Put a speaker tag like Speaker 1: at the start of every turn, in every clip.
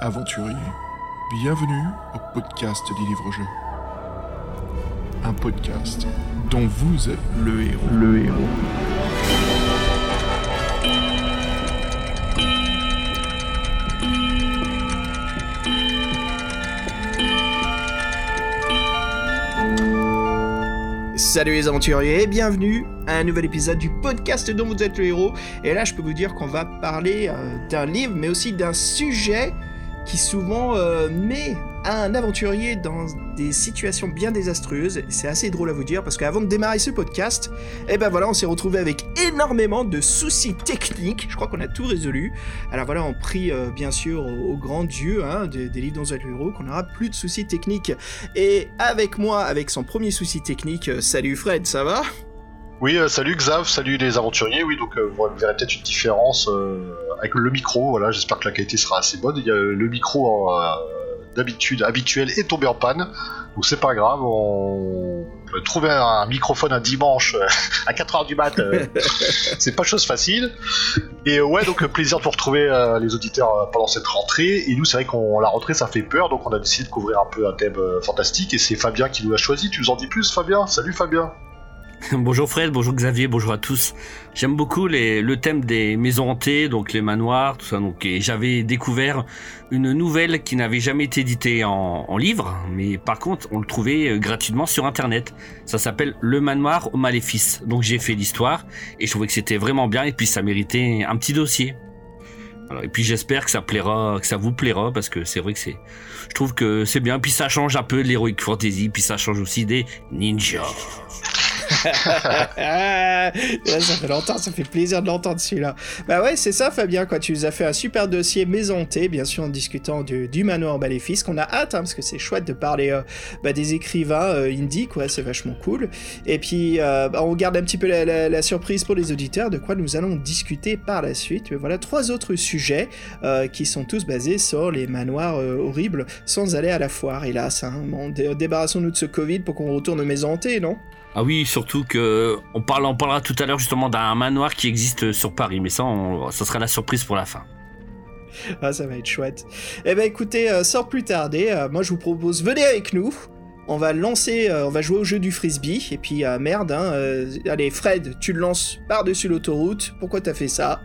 Speaker 1: aventuriers, bienvenue au podcast des livres-jeux. Un podcast dont vous êtes le héros.
Speaker 2: Salut les aventuriers bienvenue à un nouvel épisode du podcast dont vous êtes le héros. Et là, je peux vous dire qu'on va parler euh, d'un livre, mais aussi d'un sujet qui souvent euh, met un aventurier dans des situations bien désastreuses. C'est assez drôle à vous dire parce qu'avant de démarrer ce podcast, eh ben on s'est retrouvé avec énormément de soucis techniques. Je crois qu'on a tout résolu. Alors voilà, on prie euh, bien sûr au, grand Dieu hein, des, des livres héros qu'on n'aura plus de soucis techniques. Et avec moi, avec son premier souci technique, euh, salut Fred, ça va?
Speaker 3: Oui, euh, salut Xav, salut les aventuriers. Oui, donc euh, vous verrez peut-être une différence euh, avec le micro. Voilà, j'espère que la qualité sera assez bonne. Il y a le micro d'habitude habituel est tombé en panne, donc c'est pas grave. On peut trouver un microphone un dimanche à 4h du mat, c'est pas chose facile. Et ouais, donc plaisir de vous retrouver les auditeurs pendant cette rentrée. Et nous, c'est vrai qu'on la rentrée, ça fait peur, donc on a décidé de couvrir un peu un thème fantastique. Et c'est Fabien qui nous a choisi. Tu nous en dis plus, Fabien? Salut Fabien.
Speaker 4: bonjour Fred, bonjour Xavier, bonjour à tous. J'aime beaucoup le thème des maisons hantées, donc les manoirs, tout ça. Donc, j'avais découvert une nouvelle qui n'avait jamais été éditée en, livre, mais par contre, on le trouvait euh, gratuitement sur Internet. Ça s'appelle Le Manoir au Maléfice. Donc j'ai fait l'histoire et je trouvais que c'était vraiment bien et puis ça méritait un petit dossier. Et puis j'espère que ça plaira, que ça vous plaira parce que c'est vrai que c'est, je trouve que c'est bien. Puis ça change un peu l'heroic fantasy, puis ça change aussi des ninjas.
Speaker 2: Ça fait longtemps, ça fait plaisir de l'entendre celui-là. Bah ouais, c'est ça Fabien, quoi. Tu nous as fait un super dossier maison hantée, bien sûr en discutant du, manoir maléfice, qu'on a hâte, hein, parce que c'est chouette de parler euh, bah, des écrivains euh, quoi. C'est vachement cool. Et puis, euh, bah, on garde un petit peu la, surprise pour les auditeurs de quoi nous allons discuter par la suite. Mais voilà, trois autres sujets euh, qui sont tous basés sur les manoirs horribles, sans aller à la foire, hélas. Hein. Débarrassons-nous de ce Covid pour qu'on retourne aux maisons hantées, non?
Speaker 4: Ah oui, surtout que on parle, on parlera tout à l'heure justement d'un manoir qui existe sur Paris, mais ça, on- ça sera la surprise pour la fin.
Speaker 2: Ah, ça va être chouette. Eh ben écoutez, euh, sans plus tarder, euh, moi je vous propose, venez avec nous. On va lancer, euh, on va jouer au jeu du frisbee. Et puis, euh, merde, hein, euh, allez, Fred, tu le lances par-dessus l'autoroute. Pourquoi t'as fait ça?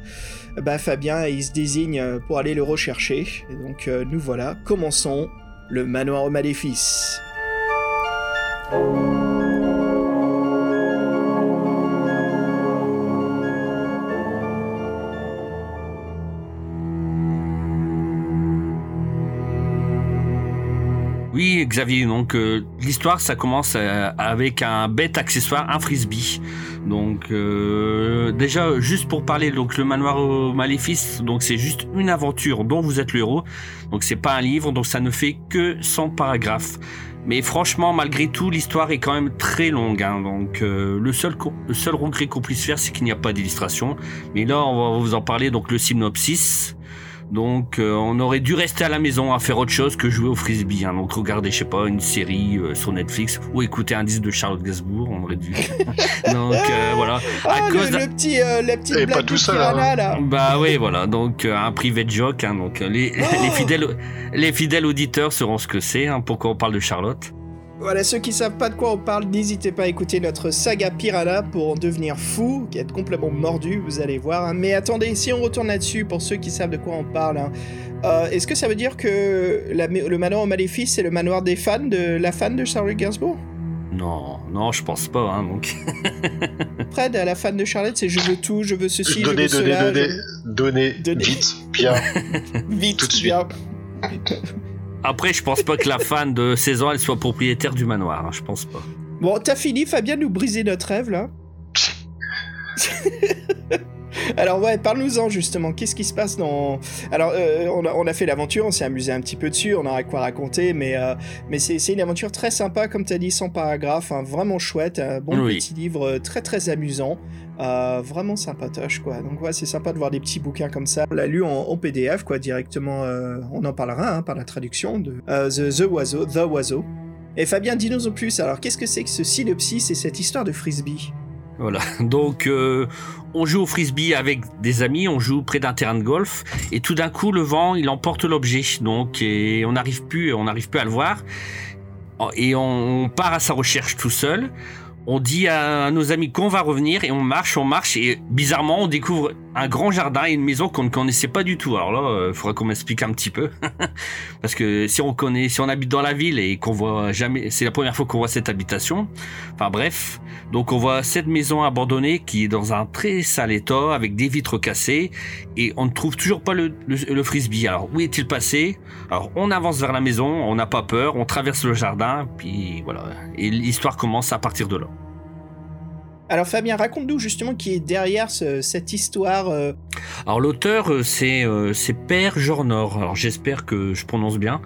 Speaker 2: Bah, Fabien, il se désigne euh, pour aller le rechercher. Et donc, euh, nous voilà, commençons le manoir au maléfice.
Speaker 4: Xavier, donc euh, l'histoire, ça commence euh, avec un bête accessoire, un frisbee. Donc euh, déjà, juste pour parler, donc le manoir au maléfice, donc c'est juste une aventure dont vous êtes le héros. Donc c'est pas un livre, donc ça ne fait que 100 paragraphes. Mais franchement, malgré tout, l'histoire est quand même très longue. hein. donc le seul co- le seul regret qu'on puisse faire, c'est qu'il n'y a pas d'illustration. Mais là, on va vous en parler. Donc le synopsis. Donc euh, on aurait dû rester à la maison à faire autre chose que jouer au frisbee. hein. Donc regarder, je sais pas, une série euh, sur Netflix ou écouter un disque de Charlotte Gainsbourg, on aurait dû. Donc euh, voilà.
Speaker 2: Ah,
Speaker 4: À
Speaker 2: le,
Speaker 4: cause
Speaker 2: le petit, euh, la petite
Speaker 3: Et
Speaker 2: blague
Speaker 3: pas tout
Speaker 2: Piranha,
Speaker 3: hein.
Speaker 2: là.
Speaker 4: Bah oui, voilà. Donc euh, un privé joke. Hein, donc euh, les,
Speaker 2: Oh
Speaker 4: les fidèles les fidèles auditeurs sauront ce que c'est. Hein, pourquoi on parle de Charlotte.
Speaker 2: Voilà, ceux qui savent pas de quoi on parle, n'hésitez pas à écouter notre saga Piranha pour en devenir fou, qui est complètement mordu, vous allez voir. hein. Mais attendez, si on retourne là-dessus, pour ceux qui savent de quoi on parle, hein, euh, est-ce que ça veut dire que la- le manoir au maléfice, c'est le manoir des fans, de la fan de Charlotte Gainsbourg?
Speaker 4: Non, non, je pense pas. Hein, donc.
Speaker 2: Fred, la fan de Charlotte, c'est je veux tout, je veux ceci,
Speaker 3: donnez,
Speaker 2: je veux
Speaker 3: donnez,
Speaker 2: cela,
Speaker 3: donnez,
Speaker 2: je-
Speaker 3: donnez,
Speaker 2: Donnez.
Speaker 3: vite, bien.
Speaker 2: vite,
Speaker 3: tout de suite.
Speaker 2: bien.
Speaker 4: Après, je pense pas que la fan de 16 ans elle soit propriétaire du manoir. hein, je pense pas.
Speaker 2: Bon, t'as fini, Fabien, de nous briser notre rêve, là Alors ouais, parle-nous-en justement. Qu'est-ce qui se passe dans... Alors, euh, on, a, on a fait l'aventure, on s'est amusé un petit peu dessus, on aura quoi raconter, mais, euh, mais c'est c'est une aventure très sympa, comme t'as dit, sans paragraphe, hein, vraiment chouette, un bon
Speaker 4: Oui.
Speaker 2: petit livre euh, très très amusant, euh, vraiment sympatoche quoi. Donc ouais, c'est sympa de voir des petits bouquins comme ça. On l'a lu en, PDF quoi, directement, euh, on en parlera hein, par la traduction de euh, The, Oiseau, The Oiseau. Et Fabien, dis-nous en plus, alors qu'est-ce que c'est que ce synopsis et cette histoire de frisbee?
Speaker 4: Voilà. Donc, euh, on joue au frisbee avec des amis, on joue près d'un terrain de golf, et tout d'un coup, le vent, il emporte l'objet. Donc, on n'arrive plus, on n'arrive plus à le voir. Et on part à sa recherche tout seul on dit à nos amis qu'on va revenir et on marche, on marche et bizarrement on découvre un grand jardin et une maison qu'on ne connaissait pas du tout. Alors là, il euh, faudra qu'on m'explique un petit peu parce que si on connaît, si on habite dans la ville et qu'on voit jamais, c'est la première fois qu'on voit cette habitation. Enfin bref, donc on voit cette maison abandonnée qui est dans un très sale état avec des vitres cassées et on ne trouve toujours pas le, le frisbee. Alors où est-il passé? Alors on avance vers la maison, on n'a pas peur, on traverse le jardin, puis voilà et l'histoire commence à partir de là.
Speaker 2: Alors Fabien, raconte-nous justement qui est derrière cette histoire. Euh.
Speaker 4: Alors l'auteur, euh, c'est euh, Père Jornor. Alors j'espère que je prononce bien.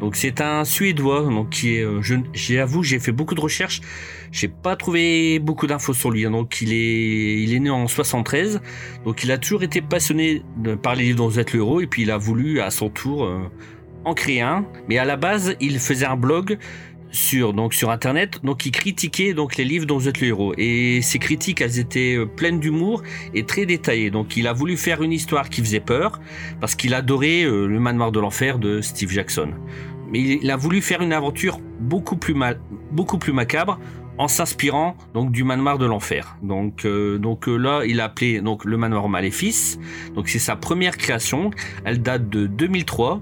Speaker 4: Donc c'est un Suédois, donc qui est. J'avoue, j'ai fait beaucoup de recherches. J'ai pas trouvé beaucoup d'infos sur lui. Hein. Donc il est il est né en 73. Donc il a toujours été passionné de, par les livres dont vous êtes le héros et puis il a voulu à son tour en créer un. Mais à la base, il faisait un blog sur donc sur internet donc il critiquait donc les livres dont vous êtes le héros et ses critiques elles étaient euh, pleines d'humour et très détaillées donc il a voulu faire une histoire qui faisait peur parce qu'il adorait euh, le manoir de l'enfer de Steve Jackson mais il a voulu faire une aventure beaucoup plus mal beaucoup plus macabre en s'inspirant donc du manoir de l'enfer. Donc euh, donc là il a appelé donc le manoir maléfice. Donc c'est sa première création. Elle date de 2003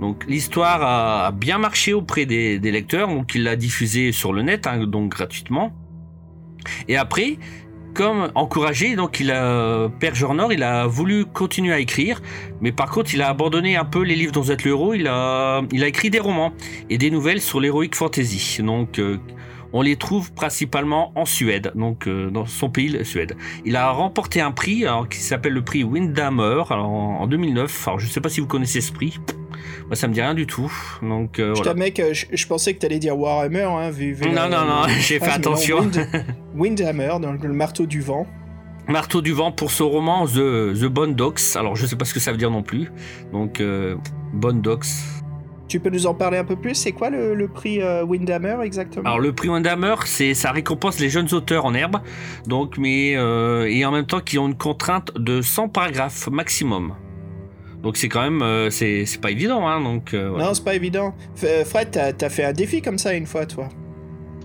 Speaker 4: donc l'histoire a bien marché auprès des, lecteurs, donc il l'a diffusé sur le net, hein, donc gratuitement. Et après, comme encouragé, donc il a Père Jornor, il a voulu continuer à écrire, mais par contre il a abandonné un peu les livres dont vous êtes le héros. Il a, il a écrit des romans et des nouvelles sur l'heroic fantasy. Donc euh, on les trouve principalement en Suède, donc euh, dans son pays, la Suède. Il a remporté un prix alors, qui s'appelle le prix Windhammer en, 2009. Alors je ne sais pas si vous connaissez ce prix. Moi, ça me dit rien du tout. Donc, euh,
Speaker 2: mec, euh, je, pensais que tu allais dire Warhammer, hein, vu,
Speaker 4: Non, non, non, j'ai fait attention.
Speaker 2: Windhammer, donc le marteau du vent.
Speaker 4: Marteau du vent pour ce roman The, The Bone Dogs. Alors je sais pas ce que ça veut dire non plus. Donc euh, Bone Dogs.
Speaker 2: Tu peux nous en parler un peu plus? C'est quoi le, prix euh, Windhammer exactement?
Speaker 4: Alors le prix Windhammer, c'est ça récompense les jeunes auteurs en herbe, donc mais euh, et en même temps qui ont une contrainte de 100 paragraphes maximum. Donc c'est quand même euh, c'est pas évident hein, donc.
Speaker 2: Non c'est pas évident. Fred, t'as as fait un défi comme ça une fois toi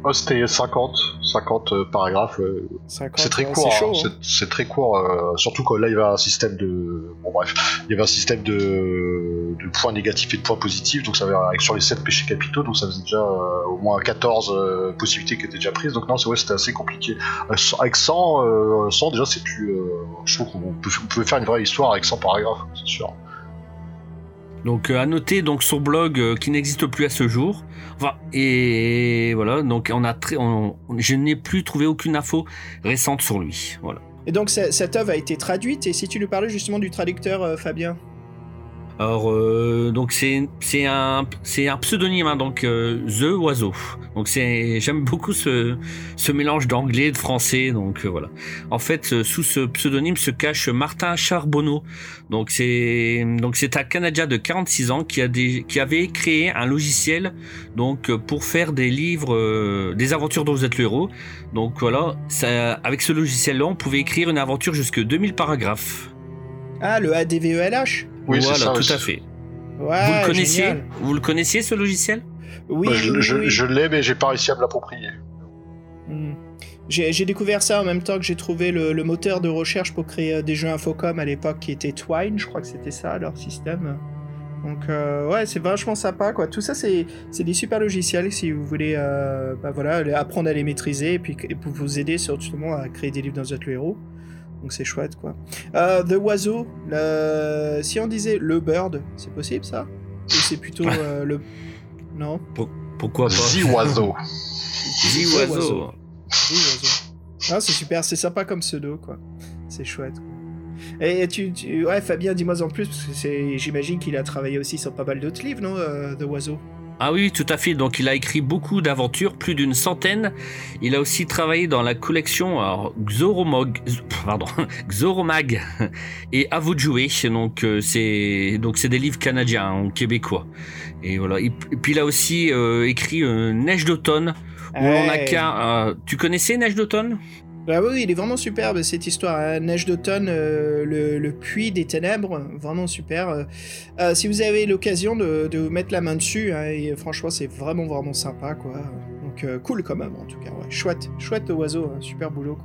Speaker 3: Oh, c'était 50, 50 euh, paragraphes. Euh, c'est très court. Hein. Hein. C'est très court, euh, surtout que là il y avait un système de. Bon bref, il y avait un système de, de points négatifs et de points positifs, donc ça avait sur les 7 péchés capitaux, donc ça faisait déjà au moins 14 possibilités qui étaient déjà prises. Donc non, c'est ouais, c'était assez compliqué. Avec 100, 100 déjà c'est plus. Je trouve qu'on peut, on pouvait faire une vraie histoire avec 100 paragraphes, c'est sûr.
Speaker 4: Donc à noter donc son blog qui n'existe plus à ce jour et voilà, donc on a je n'ai plus trouvé aucune info récente sur lui. Voilà.
Speaker 2: Et donc cette œuvre a été traduite, et si tu nous parlais justement du traducteur, euh, Fabien?
Speaker 4: Alors euh, donc c'est un pseudonyme hein, donc euh, The Oiseau. Donc j'aime beaucoup ce mélange d'anglais et de français donc euh, voilà. En fait sous ce pseudonyme se cache Martin Charbonneau. Donc c'est donc c'est un Canadien de 46 ans qui a qui avait créé un logiciel donc pour faire des livres des aventures dont vous êtes le héros. Donc voilà, avec ce logiciel là, on pouvait écrire une aventure jusque 2000 paragraphes.
Speaker 2: Ah, le ADVELH
Speaker 4: oui, voilà, tout à fait. vous le connaissiez Vous le connaissiez ce logiciel
Speaker 2: Oui,
Speaker 3: je, l'ai, mais j'ai pas réussi à me l'approprier.
Speaker 2: Hmm. J'ai découvert ça en même temps que j'ai trouvé le, moteur de recherche pour créer euh, des jeux Infocom à l'époque qui était Twine, je crois que c'était ça leur système. Donc euh, ouais, c'est vachement sympa quoi. Tout ça c'est des super logiciels si vous voulez euh, bah, voilà, apprendre à les maîtriser et puis pour vous aider justement à créer des livres dans votre héros. Donc c'est chouette quoi. Euh, the Oiseau, si on disait le Bird, c'est possible ça? Ou c'est plutôt euh, le. Non?
Speaker 4: Pourquoi pas?
Speaker 3: The Oiseau.
Speaker 4: The Oiseau.
Speaker 2: Ah, c'est super, c'est sympa comme pseudo quoi. C'est chouette. Et tu, ouais, Fabien, dis-moi en plus, parce que j'imagine qu'il a travaillé aussi sur pas mal d'autres livres, non, euh, The Oiseau?
Speaker 4: Ah oui, tout à fait. Donc il a écrit beaucoup d'aventures, plus d'une centaine. Il a aussi travaillé dans la collection Xoromog, pardon, Xoromag et À vous de jouer. Donc euh, c'est donc c'est des livres canadiens, hein, québécois. Et voilà. Et puis il a aussi euh, écrit euh, Neige d'automne où on a qu'un. tu connaissais Neige d'automne?
Speaker 2: Bah oui, il est vraiment superbe cette histoire. hein. Neige d'automne, euh, le, puits des ténèbres, vraiment super. Euh, euh, si vous avez l'occasion de, mettre la main dessus, hein, et franchement, c'est vraiment vraiment sympa, quoi. Donc cool quand même, en tout cas. Chouette, chouette oiseau, hein, super boulot.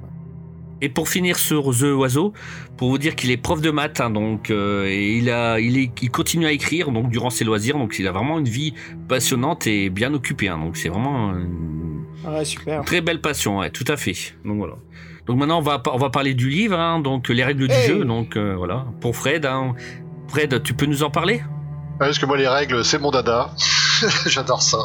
Speaker 4: Et pour finir sur The Oiseau, pour vous dire qu'il est prof de maths, donc et il a, il, est, il continue à écrire donc durant ses loisirs, donc il a vraiment une vie passionnante et bien occupée. donc c'est vraiment
Speaker 2: ouais, super.
Speaker 4: très belle passion, ouais, tout à fait. Donc voilà. Donc maintenant on va on va parler du livre, hein, donc les règles du jeu. Donc euh, voilà pour Fred. hein. Fred, tu peux nous en parler?
Speaker 3: Ah, Parce que moi, les règles, c'est mon dada. j'adore ça.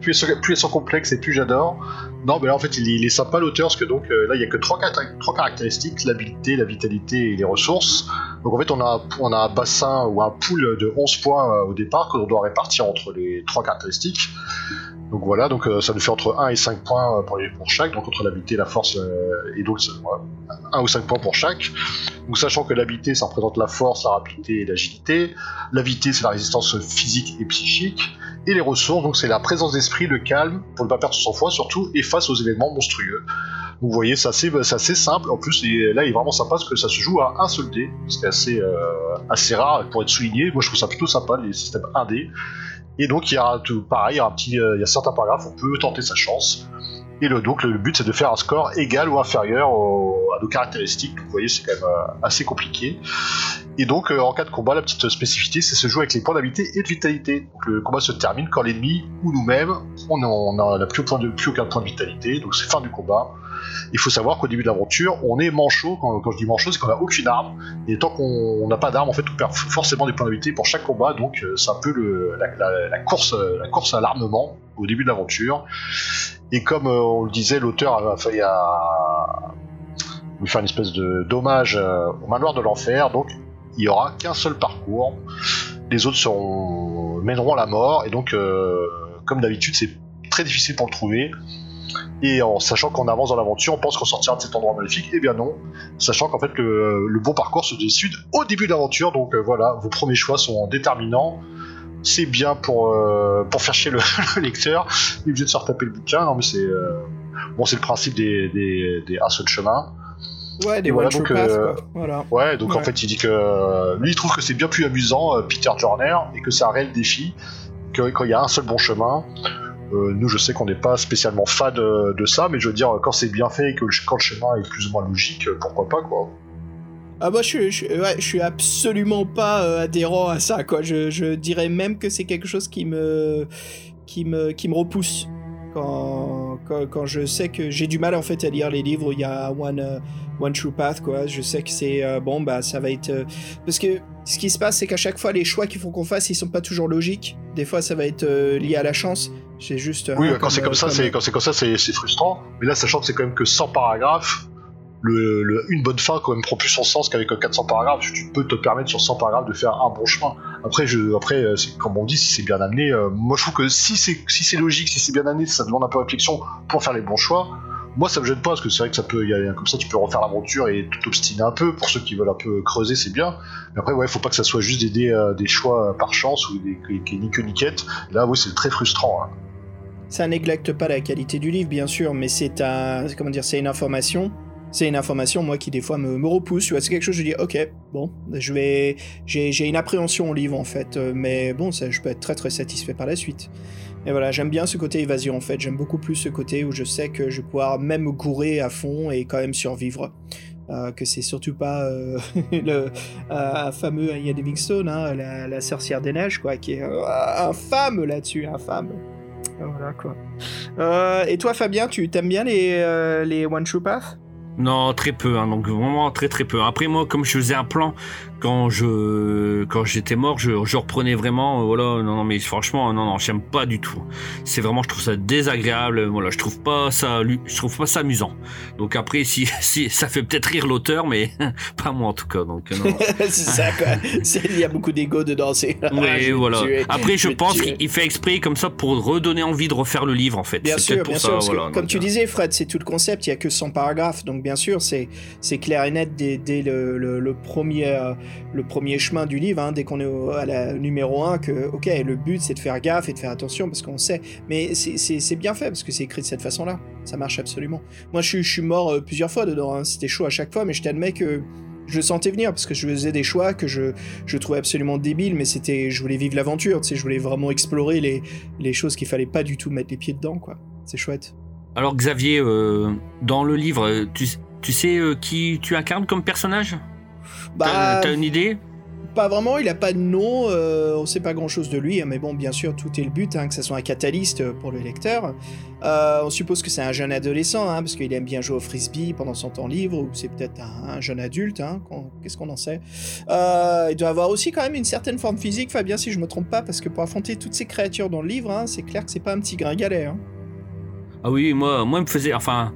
Speaker 3: Plus elles, sont, plus elles sont complexes et plus j'adore. Non, mais là, en fait, il, est- il est sympa l'auteur, parce que donc euh, là, il y a que trois, trois caractéristiques l'habileté, la vitalité et les ressources. Donc en fait, on a, on a un bassin ou un pool de 11 points euh, au départ que l'on doit répartir entre les trois caractéristiques. Donc voilà, donc euh, ça nous fait entre 1 et 5 points euh, pour, chaque, donc entre l'habileté, la force euh, et donc voilà, 1 ou 5 points pour chaque. Donc sachant que l'habileté, ça représente la force, la rapidité et l'agilité. La vitesse, c'est la résistance physique et psychique. Et les ressources, donc c'est la présence d'esprit, le calme, pour ne pas perdre son sang-froid surtout, et face aux événements monstrueux. Donc vous voyez, c'est assez, simple. En plus, et là, il est vraiment sympa parce que ça se joue à un seul dé, ce qui est assez, assez rare pour être souligné. Moi, je trouve ça plutôt sympa, les systèmes 1D. Et donc, il y a tout, pareil, il y a, un petit, euh, certains paragraphes, on peut tenter sa chance. Et donc, le but, c'est de faire un score égal ou inférieur à nos caractéristiques. Vous voyez, c'est quand même euh, assez compliqué. Et donc, euh, en cas de combat, la petite spécificité, c'est se jouer avec les points d'habilité et de vitalité. Donc, le combat se termine quand l'ennemi ou nous-mêmes, on n'a plus, plus aucun point de vitalité, donc c'est fin du combat. Il faut savoir qu'au début de l'aventure, on est manchot. Quand, je dis manchot, c'est qu'on n'a aucune arme. Et tant qu'on on n'a pas d'arme, en fait, on perd forcément des points d'habilité pour chaque combat. Donc, euh, c'est un peu euh, la course à l'armement au début de l'aventure. Et comme euh, on le disait, l'auteur a failli à lui faire une espèce de dommage au manoir de l'enfer. Donc, il y aura qu'un seul parcours. Les autres mèneront à la mort. Et donc, comme d'habitude, c'est très difficile pour le trouver. Et en sachant qu'on avance dans l'aventure, on pense qu'on sortira de cet endroit maléfique. Eh bien non, sachant qu'en fait le, le bon parcours se décide au début de l'aventure. Donc euh, voilà, vos premiers choix sont déterminants. C'est bien pour, euh, pour faire chier le, le lecteur. Il est obligé de se retaper le bouquin. Non mais c'est euh, bon, c'est le principe des, des, des un seul chemin.
Speaker 2: Ouais, des
Speaker 3: voilà, donc,
Speaker 2: pass, quoi. Voilà.
Speaker 3: Ouais, donc en fait il dit que lui il trouve que c'est bien plus amusant, Peter Jorner, et que c'est un réel défi, que quand il y a un seul bon chemin. Euh, nous je sais qu'on n'est pas spécialement fan de, ça, mais je veux dire quand c'est bien fait et que le, quand le chemin est plus ou moins logique, euh, pourquoi pas quoi.
Speaker 2: Ah moi je, je, ouais, je suis absolument pas euh, adhérent à ça quoi. Je, dirais même que c'est quelque chose qui me qui me qui me repousse quand, quand, je sais que j'ai du mal en fait à lire les livres il y a one one true path quoi. Je sais que c'est bon bah ça va être parce que ce qui se passe c'est qu'à chaque fois les choix qu'il faut qu'on fasse ils sont pas toujours logiques. Des fois ça va être lié à la chance. Juste
Speaker 3: Oui,
Speaker 2: hein,
Speaker 3: quand c'est comme ça, c'est quand c'est comme ça, c'est frustrant. Mais là, sachant que c'est quand même que 100 paragraphes, le, le- une bonne fin quand même prend plus son sens qu'avec euh, 400 paragraphes. Tu peux te permettre sur 100 paragraphes de faire un bon chemin. Après, je, après, euh, comme on dit, si c'est bien amené, euh, moi je trouve que si c'est si c'est logique, si c'est bien amené, ça demande un peu de réflexion pour faire les bons choix. Moi, ça me gêne pas parce que c'est vrai que ça peut, y a, comme ça, tu peux refaire l'aventure et tout obstiner un peu. Pour ceux qui veulent un peu creuser, c'est bien. Mais après, ouais, faut pas que ça soit juste des, euh, des choix par chance ou des, qui, ni. Là, oui, c'est très frustrant. hein.
Speaker 2: Ça néglecte pas la qualité du livre, bien sûr, mais c'est un, comment dire, c'est une information. C'est une information, moi, qui des fois me, repousse. C'est quelque chose, je dis, ok, bon, je vais, j'ai, j'ai une appréhension au livre en fait, euh, mais bon, ça, je peux être très très satisfait par la suite. Et voilà, j'aime bien ce côté évasion en fait. J'aime beaucoup plus ce côté où je sais que je vais pouvoir même me gourer à fond et quand même survivre. Euh, que c'est surtout pas euh, le euh, fameux Ian Livingstone, hein, la, sorcière des neiges, quoi, qui est euh, infâme là-dessus, infâme. Voilà quoi. Et toi Fabien, tu t'aimes bien les, les One True Path
Speaker 4: Non, très peu, hein, donc vraiment très très peu. Après moi, comme je faisais un plan quand je quand j'étais mort, je, je reprenais vraiment. euh, voilà, non, non, mais franchement, non, non, j'aime pas du tout. C'est vraiment, je trouve ça désagréable. Voilà, je trouve pas ça, je trouve pas ça amusant. Donc après, si si ça fait peut-être rire l'auteur, mais pas moi en tout cas. Donc non.
Speaker 2: C'est ça quoi. Il y a beaucoup d'ego dedans. c'est- Ah,
Speaker 4: Oui,
Speaker 2: vais
Speaker 4: voilà.
Speaker 2: tuer,
Speaker 4: Après, je pense qu'il il fait exprès comme ça pour redonner envie de refaire le livre, en fait.
Speaker 2: Bien sûr,
Speaker 4: pour
Speaker 2: bien
Speaker 4: ça,
Speaker 2: sûr. parce que,
Speaker 4: voilà.
Speaker 2: comme tu
Speaker 4: euh,
Speaker 2: disais, Fred, c'est tout le concept. Il y a que 100 paragraphes, donc bien sûr, c'est c'est clair et net dès, dès le, le- le premier euh, le premier chemin du livre, hein, dès qu'on est au, à la numéro 1, que, ok, le but c'est de faire gaffe et de faire attention parce qu'on sait. Mais c'est bien fait parce que c'est écrit de cette façon-là. Ça marche absolument. Moi, je, suis mort euh, plusieurs fois dedans. Hein. C'était chaud à chaque fois, mais je t'admets que je le sentais venir parce que je faisais des choix que je, je trouvais absolument débiles, mais c'était, je voulais vivre l'aventure, tu sais, je voulais vraiment explorer les, choses qu'il fallait pas du tout mettre les pieds dedans, quoi. C'est chouette.
Speaker 4: Alors Xavier, euh, dans le livre, tu, tu sais euh, qui tu incarnes comme personnage?
Speaker 2: Bah,
Speaker 4: T'as une idée?
Speaker 2: Pas vraiment, il a pas de nom, euh, on sait pas grand chose de lui, hein, mais bon, bien sûr, tout est le but, hein, que ça soit un catalyste pour le lecteur. Euh, on suppose que c'est un jeune adolescent, hein, parce qu'il aime bien jouer au frisbee pendant son temps libre, ou c'est peut-être un, jeune adulte, qu'est-ce qu'on en sait? Euh, il doit avoir aussi quand même une certaine forme physique, Fabien, si je me trompe pas, parce que pour affronter toutes ces créatures dans le livre, c'est clair que c'est pas un petit gringalet.
Speaker 4: Ah oui, moi, moi, il me faisait, enfin,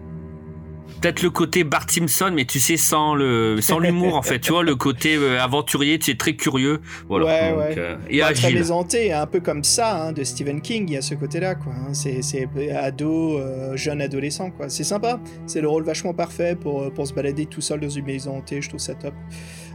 Speaker 4: peut-être le côté Bart Simpson, mais tu sais, sans le, sans l'humour, en fait. Tu vois, le côté euh, aventurier, tu sais, très curieux. Voilà.
Speaker 2: Ouais, ouais. Euh, et Très présenté, un peu comme ça, hein, de Stephen King, il y a ce côté-là, quoi. Hein. C'est, c'est ado, euh, jeune adolescent, quoi. C'est sympa. C'est le rôle vachement parfait pour, pour se balader tout seul dans une maison hantée. Je trouve ça top.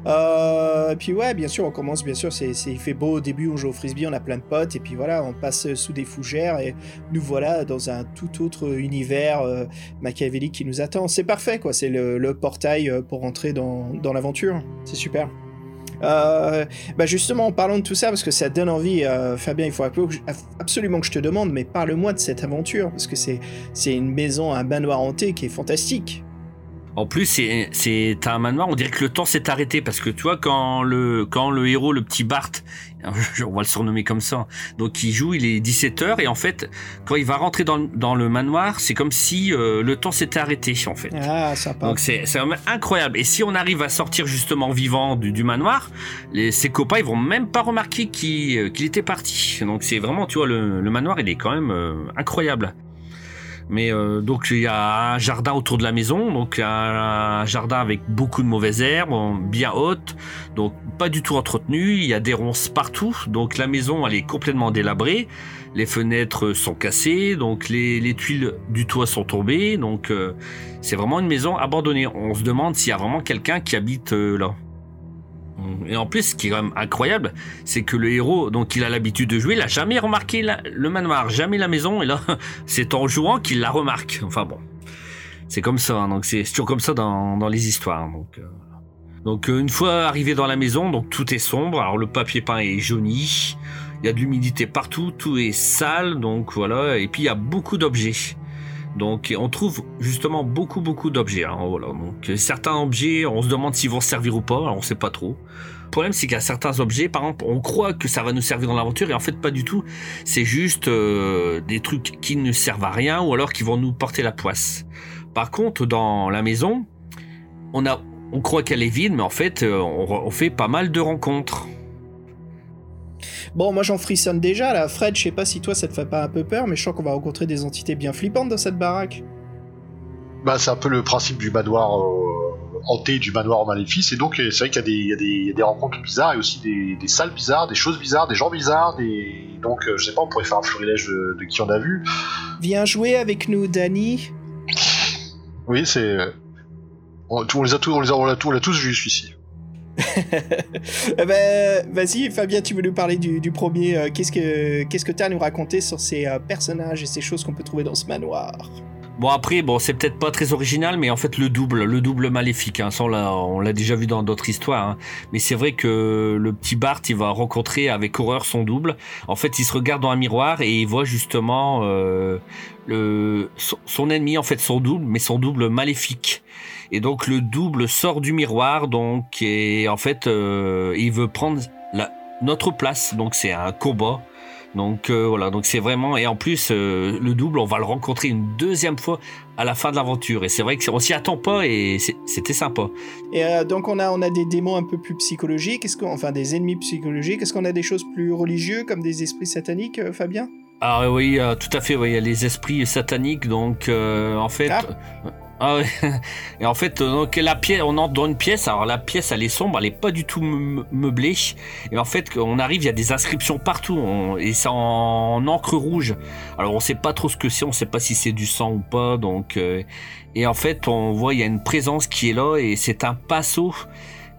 Speaker 2: Euh, puis ouais, bien sûr, on commence, bien sûr, c'est, il fait beau au début, on joue au frisbee, on a plein de potes, et puis voilà, on passe sous des fougères, et nous voilà dans un tout autre univers euh, machiavélique qui nous attend. C'est parfait, quoi, c'est le, portail euh, pour entrer dans, l'aventure. C'est super. Bah justement, en parlant de tout ça, parce que ça donne envie, Fabien, il faut absolument que je te demande, mais parle-moi de cette aventure, parce que c'est, une maison, un manoir hanté qui est fantastique.
Speaker 4: En plus, c'est un manoir, on dirait que le temps s'est arrêté parce que tu vois, quand le, quand le héros, le petit Bart, on va le surnommer comme ça, donc il joue, il est 17h et en fait, quand il va rentrer dans, dans le manoir, c'est comme si euh, le temps s'était arrêté en fait.
Speaker 2: Ah, sympa.
Speaker 4: Donc c'est incroyable. Et si on arrive à sortir justement vivant du, du manoir, les, ses copains, ils vont même pas remarquer qu'il était parti. Donc c'est vraiment, tu vois, le, le, manoir, il est quand même euh, incroyable. Mais euh, donc il y a un jardin autour de la maison, donc un, jardin avec beaucoup de mauvaises herbes, bien hautes, donc pas du tout entretenu. Il y a des ronces partout, donc la maison elle est complètement délabrée. Les fenêtres sont cassées, donc les, les tuiles du toit sont tombées, donc euh, c'est vraiment une maison abandonnée. On se demande s'il y a vraiment quelqu'un qui habite euh, là. Et en plus, ce qui est quand même incroyable, c'est que le héros, donc il a l'habitude de jouer, il a jamais remarqué le manoir, jamais la maison, et là, c'est en jouant qu'il la remarque. Enfin bon, c'est comme ça, hein, donc c'est toujours comme ça dans, les histoires. Donc, euh, donc euh, une fois arrivé dans la maison, donc tout est sombre, alors le papier peint est jauni, il y a de l'humidité partout, tout est sale, donc voilà, et puis il y a beaucoup d'objets. Donc on trouve justement beaucoup beaucoup d'objets. Hein, voilà. Donc certains objets, on se demande s'ils vont servir ou pas, on sait pas trop. Le problème c'est a certains objets, par exemple, on croit que ça va nous servir dans l'aventure et en fait pas du tout. C'est juste euh, des trucs qui ne servent à rien ou alors qui vont nous porter la poisse. Par contre, dans la maison, on a, on croit qu'elle est vide, mais en fait, euh, on fait pas mal de rencontres.
Speaker 2: Bon, moi j'en frissonne déjà là. Fred, je sais pas si toi ça te fait pas un peu peur, mais je sens qu'on va rencontrer des entités bien flippantes dans cette baraque.
Speaker 3: Bah, c'est un peu le principe du manoir euh, hanté, du manoir en maléfice, et donc c'est vrai qu'il y, y, a des rencontres bizarres et aussi des, des, salles bizarres, des choses bizarres, des gens bizarres, des... donc euh, je sais pas, on pourrait faire un florilège de, de qui on a vu.
Speaker 2: Viens jouer avec nous, Danny.
Speaker 3: Oui, c'est. On, on, les a tous, on les a, on l'a tous vu celui-ci.
Speaker 2: Eh ben, vas-y, Fabien, tu veux nous parler du, premier. Euh, qu'est-ce que qu'est-ce que à nous raconter sur ces euh, personnages et ces choses qu'on peut trouver dans ce manoir?
Speaker 4: Bon après, bon c'est peut-être pas très original, mais en fait le double, le double maléfique, hein, ça on l'a déjà vu dans d'autres histoires. Hein. Mais c'est vrai que le petit Bart, il va rencontrer avec horreur son double. En fait, il se regarde dans un miroir et il voit justement euh, le son ennemi, en fait son double, mais son double maléfique. Et donc le double sort du miroir, donc et en fait euh, il veut prendre la, notre place. Donc c'est un combat. Donc euh, voilà, donc c'est vraiment et en plus euh, le double, on va le rencontrer une deuxième fois à la fin de l'aventure et c'est vrai qu'on s'y attend pas et c'était sympa.
Speaker 2: Et donc on a on a des démons un peu plus psychologiques, est-ce enfin des ennemis psychologiques, est-ce qu'on a des choses plus religieuses comme des esprits sataniques, Fabien?
Speaker 4: Ah oui, tout à fait, oui, il y a les esprits sataniques donc en fait ah. Ah. Et en fait, euh, donc la pièce, on entre dans une pièce. Alors la pièce, elle est sombre, elle est pas du tout meublée. Et en fait, on arrive, il y a des inscriptions partout, et c'est en, encre rouge. Alors on sait pas trop ce que c'est, on sait pas si c'est du sang ou pas. Donc, euh, et en fait, on voit il y a une présence qui est là, et c'est un qu'on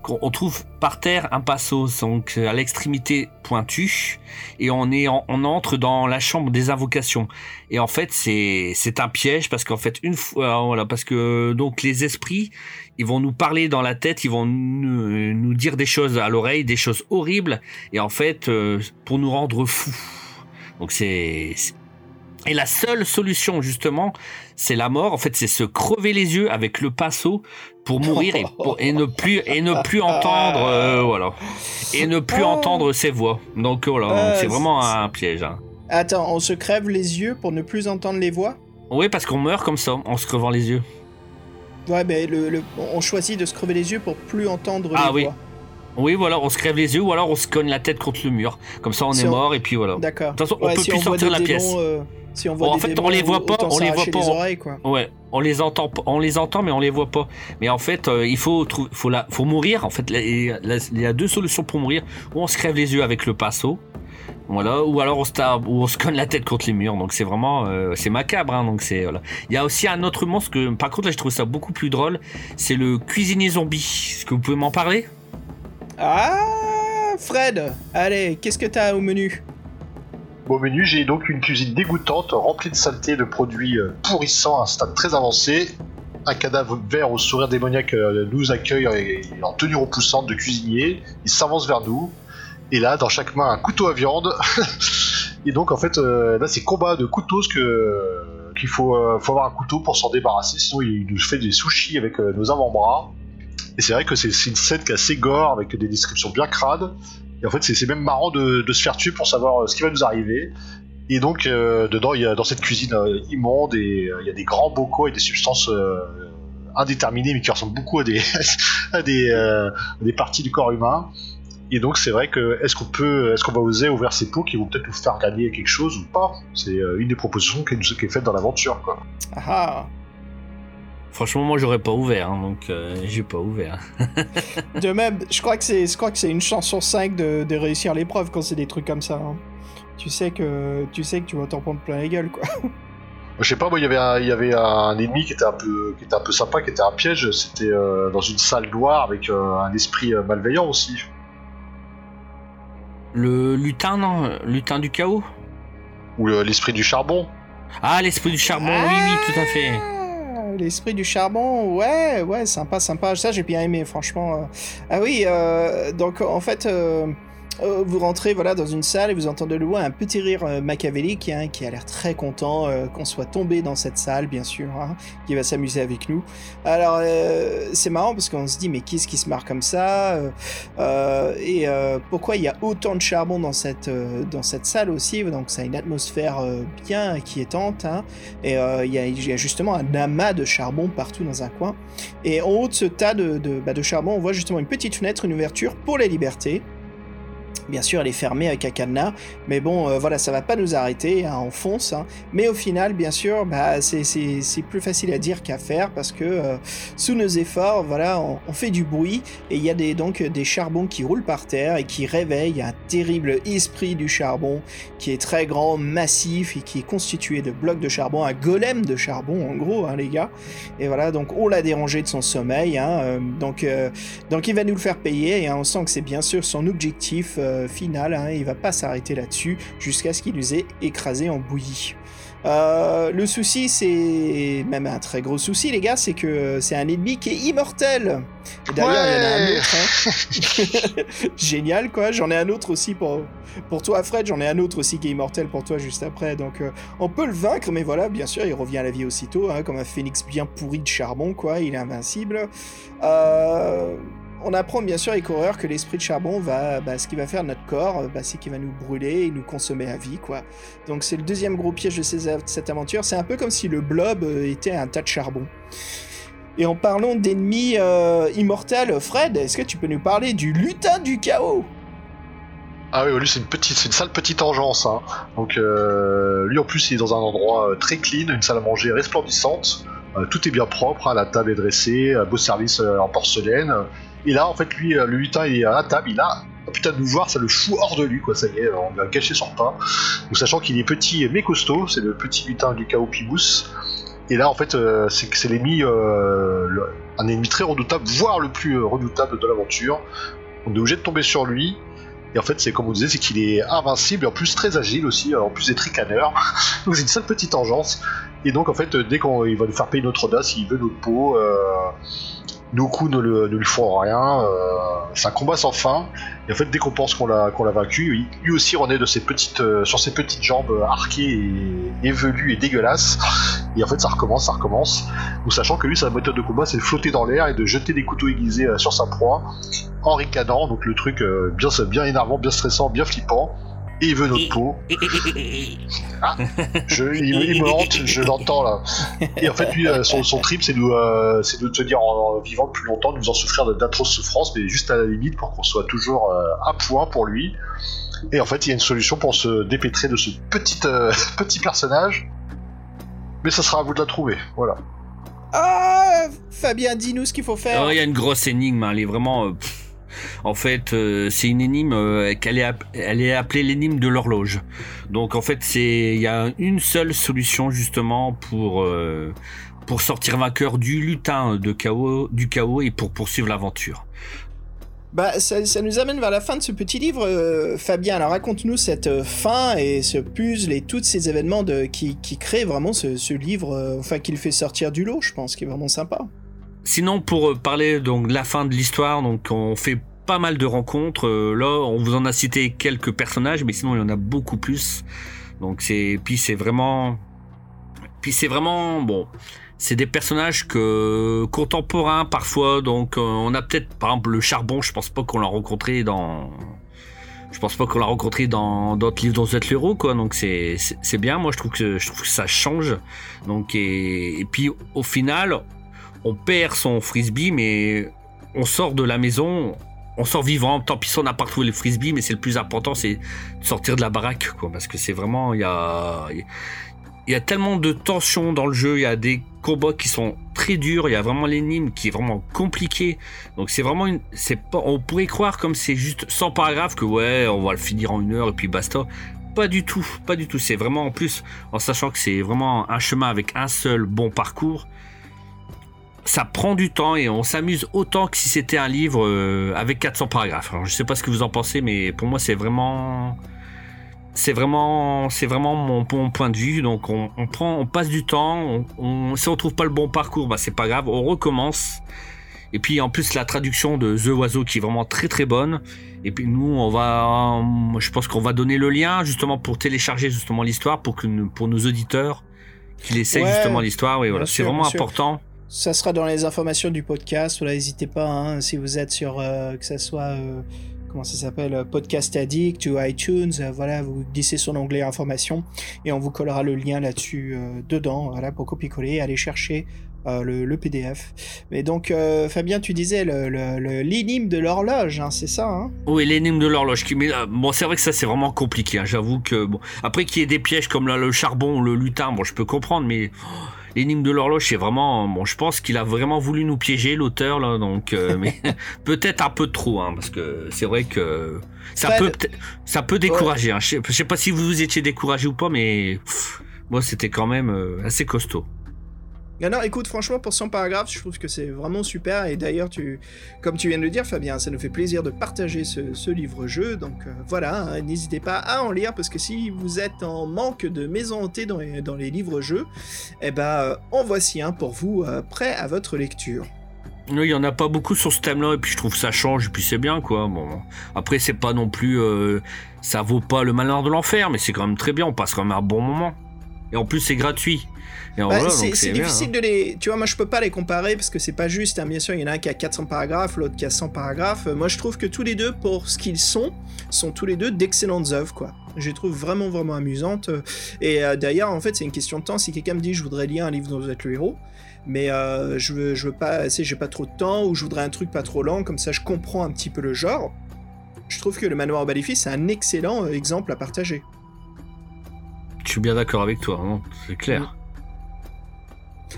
Speaker 4: on trouve par terre un passos, donc euh, à l'extrémité pointue, et on est on entre dans la chambre des invocations. Et en fait, c'est un piège parce qu'en fait une fois voilà parce que donc les esprits ils vont nous parler dans la tête, ils vont nous, nous dire des choses à l'oreille, des choses horribles, et en fait euh, pour nous rendre fous. Donc c'est- et la seule solution justement, c'est la mort. En fait, c'est se crever les yeux avec le pinceau pour mourir et, pour- et ne plus et ne plus entendre euh, voilà et ne plus
Speaker 2: Oh.
Speaker 4: entendre ses voix. Donc voilà,
Speaker 2: Euh,
Speaker 4: c'est vraiment un piège. hein.
Speaker 2: Attends, on se crève les yeux pour ne plus entendre les voix?
Speaker 4: Oui, parce qu'on meurt comme ça en se crevant les yeux.
Speaker 2: Ouais, mais le, le- on choisit de se crever les yeux pour plus entendre
Speaker 4: Ah
Speaker 2: les
Speaker 4: oui.
Speaker 2: voix.
Speaker 4: Oui, voilà, on se crève les yeux ou alors on se cogne la tête contre le mur. Comme ça, on
Speaker 2: Si
Speaker 4: est
Speaker 2: on-
Speaker 4: mort et puis voilà.
Speaker 2: D'accord.
Speaker 4: De toute façon, on
Speaker 2: Ouais,
Speaker 4: peut
Speaker 2: si
Speaker 4: plus
Speaker 2: on
Speaker 4: sortir de la pièce.
Speaker 2: euh, si on voit
Speaker 4: Bon, en fait, on les voit pas, on les voit pas
Speaker 2: les oreilles, quoi.
Speaker 4: Ouais, on les entend, on les entend, mais on les voit pas. Mais en fait, euh, il faut, trou- faut, la, faut mourir. En fait, il y a- là, il y a deux solutions pour mourir. Ou on se crève les yeux avec le pinceau, voilà, ou alors on se tape, ou on se cogne la tête contre les murs. Donc c'est vraiment, euh, c'est macabre. Hein, donc c'est, voilà. Il y a aussi un autre monstre que, par contre, là, je trouve ça beaucoup plus drôle. C'est le cuisinier zombie. Est-ce que vous pouvez m'en parler?
Speaker 2: Ah, Fred Allez, qu'est-ce que t'as au menu?
Speaker 3: Au menu, j'ai donc une cuisine dégoûtante, remplie de saleté, de produits euh, pourrissants à un stade très avancé. Un cadavre vert au sourire démoniaque euh, nous accueille en tenue repoussante de cuisinier. Il s'avance vers nous. Et là, dans chaque main, un couteau à viande. et donc, en fait, euh, là, c'est combat de couteaux qu'il faut, avoir un couteau pour s'en débarrasser. Sinon, il nous fait des sushis avec nos avant-bras. Et c'est vrai que c'est une scène qui est assez gore, avec des descriptions bien crades. Et en fait, c'est même marrant de, se faire tuer pour savoir euh, ce qui va nous arriver. Et donc, euh, dedans, il y a, dans cette cuisine euh, immonde, et euh, il y a des grands bocaux avec des substances indéterminées, mais qui ressemblent beaucoup à des, parties du corps humain. Et donc, c'est vrai que est-ce qu'on peut, est-ce qu'on va oser ouvrir ces pots qui vont peut-être nous faire gagner quelque chose ou pas? C'est une des propositions qui est faite dans l'aventure, quoi.
Speaker 2: Ah ah
Speaker 4: Franchement, moi, j'aurais pas ouvert, hein, donc euh, j'ai pas ouvert.
Speaker 2: De même, je crois que c'est, je crois que c'est une chance sur 5 de, de réussir l'épreuve quand c'est des trucs comme ça. hein. Tu sais que, tu sais que tu vas t'en prendre plein la gueule, quoi.
Speaker 3: Je sais pas, moi, il y avait un, il y avait un ennemi qui était un peu, qui était un peu sympa, qui était un piège. C'était euh, dans une salle noire avec euh, un esprit euh, malveillant aussi.
Speaker 4: Le lutin, non Lutin du chaos?
Speaker 3: Ou l'esprit du charbon.
Speaker 4: Ah, l'esprit du charbon, oui, oui, tout à fait.
Speaker 2: L'esprit du charbon, ouais, ouais, sympa, sympa. Ça, j'ai bien aimé, franchement. euh. Ah oui, euh, donc en fait, euh, vous rentrez voilà dans une salle et vous entendez de loin un petit rire euh, machiavélique hein, qui a l'air très content euh, qu'on soit tombé dans cette salle, bien sûr, hein, qui va s'amuser avec nous. Alors, euh, c'est marrant parce qu'on se dit, mais qui est-ce qui se marre comme ça Euh, euh, Et euh, pourquoi il y a autant de charbon dans cette, euh, dans cette salle aussi Donc, ça a une atmosphère euh, bien inquiétante. hein. Et euh, il y, a- justement un amas de charbon partout dans un coin. Et en haut de ce tas de, de, bah, de charbon, on voit justement une petite fenêtre, une ouverture pour la liberté. Bien sûr, elle est fermée avec un cadenas, mais bon, euh, voilà, ça va pas nous arrêter, hein, on fonce. hein. Mais au final, bien sûr, bah, c'est- plus facile à dire qu'à faire parce que euh, sous nos efforts, voilà, on, fait du bruit et il y a des, donc des charbons qui roulent par terre et qui réveillent un terrible esprit du charbon qui est très grand, massif et qui est constitué de blocs de charbon, un golem de charbon en gros, hein, les gars. Et voilà, donc on l'a dérangé de son sommeil, euh, donc, euh, donc il va nous le faire payer et on sent que c'est bien sûr son objectif euh, final, hein, il va pas s'arrêter là-dessus jusqu'à ce qu'il nous ait écrasé en bouillie. Euh, le souci, c'est même un très gros souci, les gars, c'est que c'est un ennemi qui est immortel. Et d'ailleurs, il y en a un autre. hein. Génial, quoi. J'en ai un autre aussi pour, pour toi, Fred. J'en ai un autre aussi qui est immortel pour toi juste après. Donc, euh, on peut le vaincre, mais voilà, bien sûr, il revient à la vie aussitôt, hein, comme un phénix bien pourri de charbon, quoi. Il est invincible. Euh, on apprend bien sûr, les coureurs, que l'esprit de charbon va, bah, ce qu'il va faire de notre corps, bah, c'est qu'il va nous brûler et nous consommer à vie, quoi. Donc, c'est le deuxième gros piège de cette aventure. C'est un peu comme si le blob euh, était un tas de charbon. Et en parlant d'ennemis euh, immortels, Fred, est-ce que tu peux nous parler du lutin du chaos?
Speaker 3: Ah oui, lui c'est une petite, c'est une sale petite engeance. Hein. Donc euh, lui en plus il est dans un endroit très clean, une salle à manger resplendissante. Tout est bien propre, hein, la table est dressée, beau service en porcelaine. Et là en fait lui, euh, le lutin est à la table, il a oh, putain de voir, ça le fout hors de lui quoi. Ça y est, on a gâché son repas. Donc sachant qu'il est petit mais costaud, c'est le petit lutin du chaos Pibous. Et là, en fait, euh, c'est que c'est l'ennemi, euh, un ennemi très redoutable, voire le plus redoutable de l'aventure. On est obligé de tomber sur lui. Et en fait, c'est comme on disait, c'est qu'il est invincible et en plus très agile aussi, en plus d'être ricaneur. Donc c'est une seule petite engeance. Et donc en fait, dès qu'il va nous faire payer notre audace, il veut notre peau. Nos coups ne, le- lui font rien. euh, c'est un combat sans fin. Et en fait, dès qu'on pense qu'on l'a vaincu, lui, aussi renaît de ses petites, euh, sur ses petites jambes euh, arquées et, et velues et dégueulasses. Et en fait, ça recommence, ça recommence. Ou sachant que lui, sa méthode de combat, c'est de flotter dans l'air et de jeter des couteaux aiguisés sur sa proie en ricanant. Donc le truc bien, bien énervant, bien stressant, bien flippant. Et il veut notre peau. Je, il, il me hante, je l'entends là. Et en fait, lui, euh, son, son trip, c'est de, nous, euh, c'est de tenir en, en vivant le plus longtemps, de nous en souffrir d'atroces souffrances, mais juste à la limite pour qu'on soit toujours euh, à point pour lui. Et en fait, il y a une solution pour se dépêtrer de ce petit, euh, petit personnage. Mais ça sera à vous de la trouver. Voilà.
Speaker 2: Ah, Fabien, dis-nous ce qu'il faut faire.
Speaker 4: Alors, il y a une grosse énigme, hein, elle est vraiment. euh, pff. En fait, euh, c'est une énigme euh, qu'elle est, elle est appelée l'énigme de l'horloge. Donc, en fait, c'est il y a une seule solution justement pour euh, pour sortir vainqueur du lutin de chaos, du chaos et pour poursuivre l'aventure.
Speaker 2: Bah, ça, nous amène vers la fin de ce petit livre, Fabien. Alors, raconte-nous cette fin et ce puzzle et tous ces événements de, qui, créent vraiment ce, ce livre, enfin, qui le fait sortir du lot, je pense, qui est vraiment sympa.
Speaker 4: Sinon, pour euh, parler donc de la fin de l'histoire, donc on fait pas mal de rencontres. Euh, là, on vous en a cité quelques personnages, mais sinon il y en a beaucoup plus. Donc c'est puis c'est vraiment puis c'est vraiment bon. C'est des personnages que contemporains parfois. Donc euh, on a peut-être par exemple le charbon. Je pense pas qu'on l'a rencontré dans. Je pense pas qu'on l'a rencontré dans d'autres livres dont vous êtes l'héros quoi. Donc c'est bien. Moi je trouve que je trouve que ça change. Donc et puis au final on perd son frisbee, mais on sort de la maison, on sort vivant. Tant pis on n'a pas retrouvé le frisbee, mais c'est le plus important, c'est de sortir de la baraque, quoi. Parce que c'est vraiment, il y a, y a tellement de tensions dans le jeu, il y a des combats qui sont très durs, il y a vraiment l'énigme qui est vraiment compliquée. Donc c'est vraiment une, c'est pas, on pourrait croire comme c'est juste 100 paragraphes que ouais, on va le finir en une heure et puis basta. Pas du tout, pas du tout. C'est vraiment en plus, en sachant que c'est vraiment un chemin avec un seul bon parcours ça prend du temps et on s'amuse autant que si c'était un livre euh, avec 400 paragraphes. Alors, je sais pas ce que vous en pensez, mais pour moi, c'est vraiment, c'est vraiment, c'est vraiment mon, mon point de vue. Donc, on, on prend, on passe du temps. On, on- si on trouve pas le bon parcours, bah c'est pas grave, on recommence. Et puis en plus la traduction de The Oiseau qui est vraiment très très bonne. Et puis nous on va, je pense qu'on va donner le lien justement pour télécharger justement l'histoire pour que nous- pour nos auditeurs qu'il essaye
Speaker 2: Ouais,
Speaker 4: justement l'histoire. Oui voilà, c'est vraiment
Speaker 2: sûr. Ça sera dans les informations du podcast. Voilà, n'hésitez pas, hein, si vous êtes sur, euh, que ça soit, euh, comment ça s'appelle, euh, Podcast Addict ou iTunes, voilà, vous glissez sur l'onglet informations et on vous collera le lien là-dessus dedans, voilà, pour copier-coller, aller chercher le, PDF. Mais donc, Fabien, tu disais l'énigme de l'horloge, hein, c'est ça, hein?
Speaker 4: Oui, l'énigme de l'horloge. Mais bon, c'est vrai que ça c'est vraiment compliqué. J'avoue que bon, après qu'il y ait des pièges comme là, le charbon ou le lutin, bon, je peux comprendre, mais oh, l'énigme de l'horloge, c'est vraiment, bon, je pense qu'il a vraiment voulu nous piéger l'auteur là, donc, euh, mais peut-être un peu trop, hein, parce que c'est vrai que ça
Speaker 2: Fred.
Speaker 4: peut, ça peut décourager. Hein. Je, sais, je sais pas si vous vous étiez découragé ou pas, mais moi c'était quand même euh, assez costaud.
Speaker 2: Non, écoute, franchement, pour 100 paragraphes, je trouve que c'est vraiment super. Et d'ailleurs, tu, comme tu viens de le dire, Fabien, ça nous fait plaisir de partager ce, livre-jeu. Donc euh, voilà, hein, n'hésitez pas à en lire parce que si vous êtes en manque de maison hantée dans les, livres-jeux, eh ben, euh, en voici un pour vous, euh, prêt à votre lecture.
Speaker 4: Il y en a pas beaucoup sur ce thème-là, et puis je trouve que ça change, et puis c'est bien, quoi. Bon, après, c'est pas non plus, ça vaut pas le malheur de l'enfer, mais c'est quand même très bien, on passe quand même un bon moment. Et en plus, c'est gratuit.
Speaker 2: Bah,
Speaker 4: voilà,
Speaker 2: c'est difficile
Speaker 4: hein.
Speaker 2: de les. Tu vois, moi je peux pas les comparer parce que c'est pas juste. hein. Bien sûr, il y en a un qui a 400 paragraphes, l'autre qui a 100 paragraphes. Euh, Moi je trouve que tous les deux, pour ce qu'ils sont, sont tous les deux d'excellentes œuvres, quoi. Je les trouve vraiment, vraiment amusantes. Euh, Et euh, d'ailleurs, en fait, c'est une question de temps. Si quelqu'un me dit je voudrais lire un livre dont vous êtes le héros, mais euh, je, veux, je veux pas. J'ai pas trop de temps ou je voudrais un truc pas trop lent, comme ça je comprends un petit peu le genre. Je trouve que le manoir au Maléfice, c'est un excellent exemple à partager.
Speaker 4: Je suis bien d'accord avec toi, hein, c'est clair.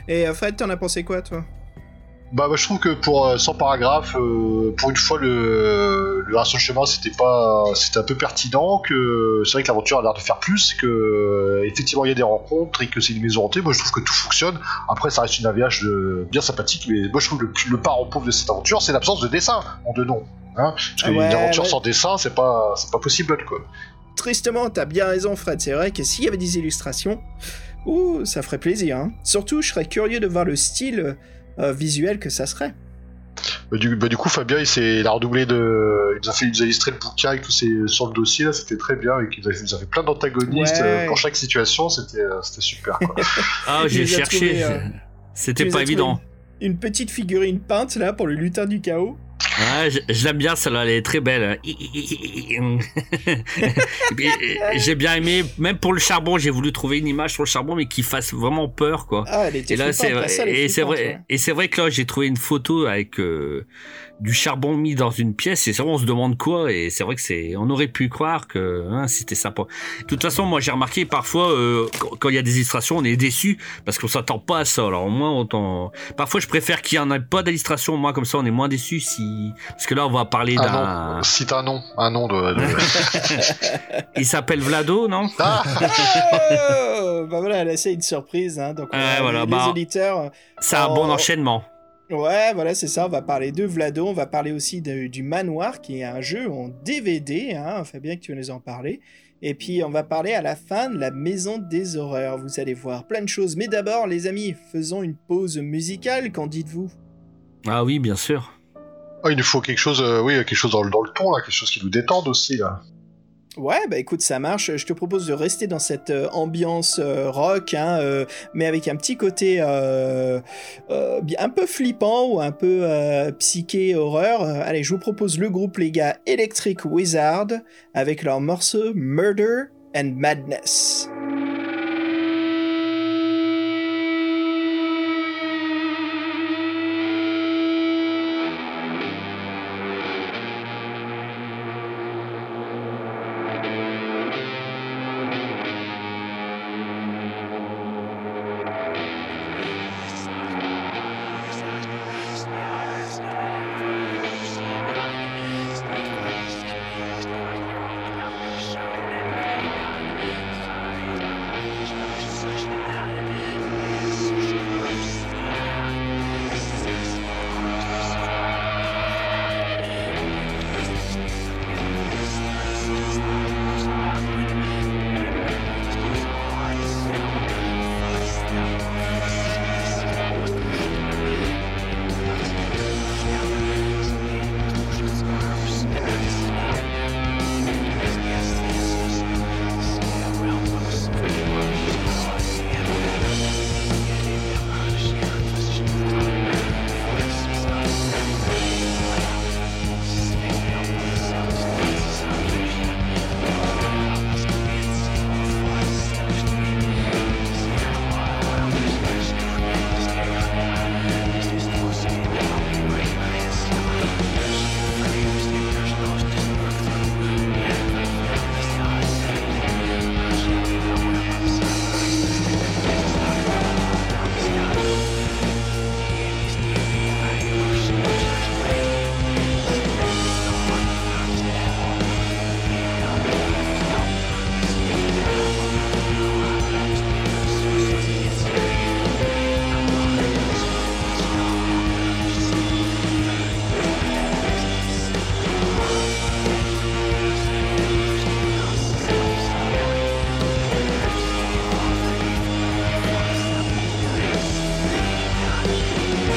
Speaker 2: Et euh, Fred, t'en as pensé quoi, toi?
Speaker 3: Bah, moi, je trouve que pour euh, 100 paragraphes, euh, pour une fois, le, le chemin, c'était pas, c'était un peu pertinent. Que c'est vrai que l'aventure a l'air de faire plus. Que euh, effectivement, il y a des rencontres et que c'est une maison hantée. Moi, je trouve que tout fonctionne. Après, ça reste une AVH de, bien sympathique, mais moi, je trouve que le, le parent pauvre de cette aventure, c'est l'absence de dessin en deux noms. Hein Parce
Speaker 2: Ah
Speaker 3: qu'une
Speaker 2: ouais,
Speaker 3: aventure
Speaker 2: ouais.
Speaker 3: sans dessin, c'est pas, c'est pas possible, quoi.
Speaker 2: Tristement, t'as bien raison, Fred. C'est vrai que s'il y avait des illustrations, ouh, ça ferait plaisir. hein. Surtout, je serais curieux de voir le style euh, visuel que ça serait.
Speaker 3: Bah, du, bah, du coup, Fabien, il, s'est, redoublé de. Il nous a fait il nous a illustré le bouquin avec tous ses, sur le dossier, là, c'était très bien. Et il nous a, fait plein d'antagonistes
Speaker 2: Ouais.
Speaker 3: euh, pour chaque situation, c'était, euh, c'était super. Quoi.
Speaker 4: Ah, j'ai cherché.
Speaker 2: euh,
Speaker 4: C'était pas
Speaker 2: as
Speaker 4: évident.
Speaker 2: trouvés Une petite figurine peinte là pour le lutin du chaos.
Speaker 4: Ouais, je, je l'aime bien, celle-là, elle est très belle. Euh, j'ai bien aimé, même pour le charbon, j'ai voulu trouver une image sur le charbon, mais qui fasse vraiment peur, quoi.
Speaker 2: Ah, elle était
Speaker 4: Et là, c'est vrai,
Speaker 2: est
Speaker 4: et c'est vrai,
Speaker 2: ouais.
Speaker 4: et c'est vrai que là, j'ai trouvé une photo avec euh, du charbon mis dans une pièce, et c'est vrai, on se demande quoi, et c'est vrai que c'est, on aurait pu croire que hein, c'était sympa. De toute façon, moi, j'ai remarqué parfois euh, quand- il y a des illustrations, on est déçu parce qu'on s'attend pas à ça. Alors au moins, autant. Parfois, je préfère qu'il y en ait pas d'illustration, moi, comme ça, on est moins déçu si, parce que là, on va parler
Speaker 3: Un
Speaker 4: d'un.
Speaker 3: Cite un nom. Un nom de. de-
Speaker 4: Il s'appelle Vlado, non?
Speaker 3: Ah
Speaker 2: Oh, bah voilà, là c'est une surprise. Hein, donc on
Speaker 4: Ouais,
Speaker 2: va-
Speaker 4: voilà,
Speaker 2: les,
Speaker 4: bah.
Speaker 2: les auditeurs.
Speaker 4: C'est un bon enchaînement.
Speaker 2: Ouais, voilà, c'est ça. On va parler de Vlado. On va parler aussi de- du Manoir, qui est un jeu en DVD. Hein, Fabien, que tu vas nous en parler. Et puis on va parler à la fin de la Maison des Horreurs. Vous allez voir plein de choses. Mais d'abord, les amis, faisons une pause musicale. Qu'en dites-vous?
Speaker 4: Ah oui, bien sûr.
Speaker 3: Ah, il nous faut quelque chose, euh, oui, quelque chose dans le, dans le ton, là, quelque chose qui nous détende aussi, là.
Speaker 2: Ouais, bah écoute, ça marche. Je te propose de rester dans cette euh, ambiance euh, rock, hein, euh, mais avec un petit côté un peu flippant ou un peu psyché horreur. Allez, je vous propose le groupe, les gars, Electric Wizard, avec leur morceau Murder and Madness.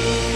Speaker 3: you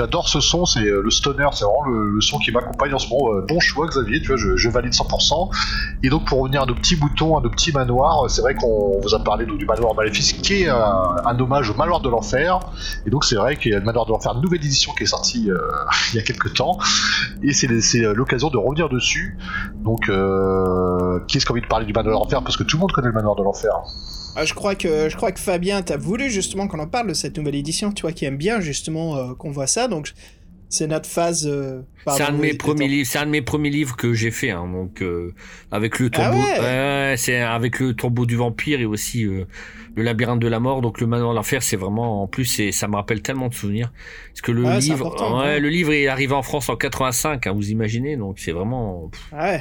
Speaker 3: J'adore ce son, c'est euh, le stoner, c'est vraiment le, son qui m'accompagne en ce moment. Euh, Bon choix Xavier, tu vois, je, je valide 100%. Et donc pour revenir à nos petits boutons, à nos petits manoirs, c'est vrai qu'on vous a parlé du manoir Maléfice qui est un, un hommage au manoir de l'enfer. Et donc c'est vrai qu'il y a le manoir de l'enfer, une nouvelle édition qui est sortie euh, il y a quelques temps. Et c'est euh, l'occasion de revenir dessus. Donc euh, qui est-ce qui a envie de parler du manoir de l'enfer? Parce que tout le monde connaît le manoir de l'enfer.
Speaker 2: Ah, je crois que je crois que Fabien, t'as voulu justement qu'on en parle de cette nouvelle édition, tu vois, qui aime bien justement euh, qu'on voit ça. Donc c'est notre phase. euh,
Speaker 4: C'est un de mes premiers livres. C'est un de mes premiers livres que j'ai fait. Hein, donc euh, avec le
Speaker 2: Ah
Speaker 4: tombeau,
Speaker 2: ouais
Speaker 4: ouais, c'est avec le tombeau du vampire et aussi euh, le labyrinthe de la mort. Donc le manoir de l'enfer, c'est vraiment en plus, ça me rappelle tellement de souvenirs. Parce que le
Speaker 2: c'est
Speaker 4: livre, ouais, le livre est arrivé en France en 85. Hein, vous imaginez Donc c'est vraiment.
Speaker 2: Ouais.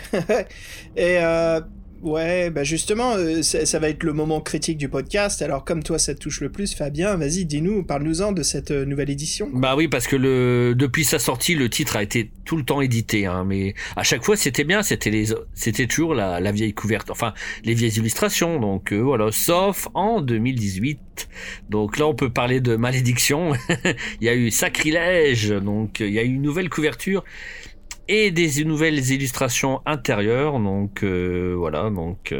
Speaker 2: Et euh, ouais, bah justement, euh, ça, va être le moment critique du podcast. Alors comme toi, ça te touche le plus, Fabien, vas-y, dis-nous, parle-nous-en de cette euh, nouvelle édition.
Speaker 4: Bah oui, parce que le depuis sa sortie, le titre a été tout le temps édité, hein, mais à chaque fois c'était bien, c'était les, c'était toujours la, la vieille couverte, enfin les vieilles illustrations. Donc euh, voilà, sauf en 2018. Donc là, on peut parler de malédiction. il y a eu sacrilège, donc euh, il y a eu une nouvelle couverture et des nouvelles illustrations intérieures. Donc euh, voilà, donc.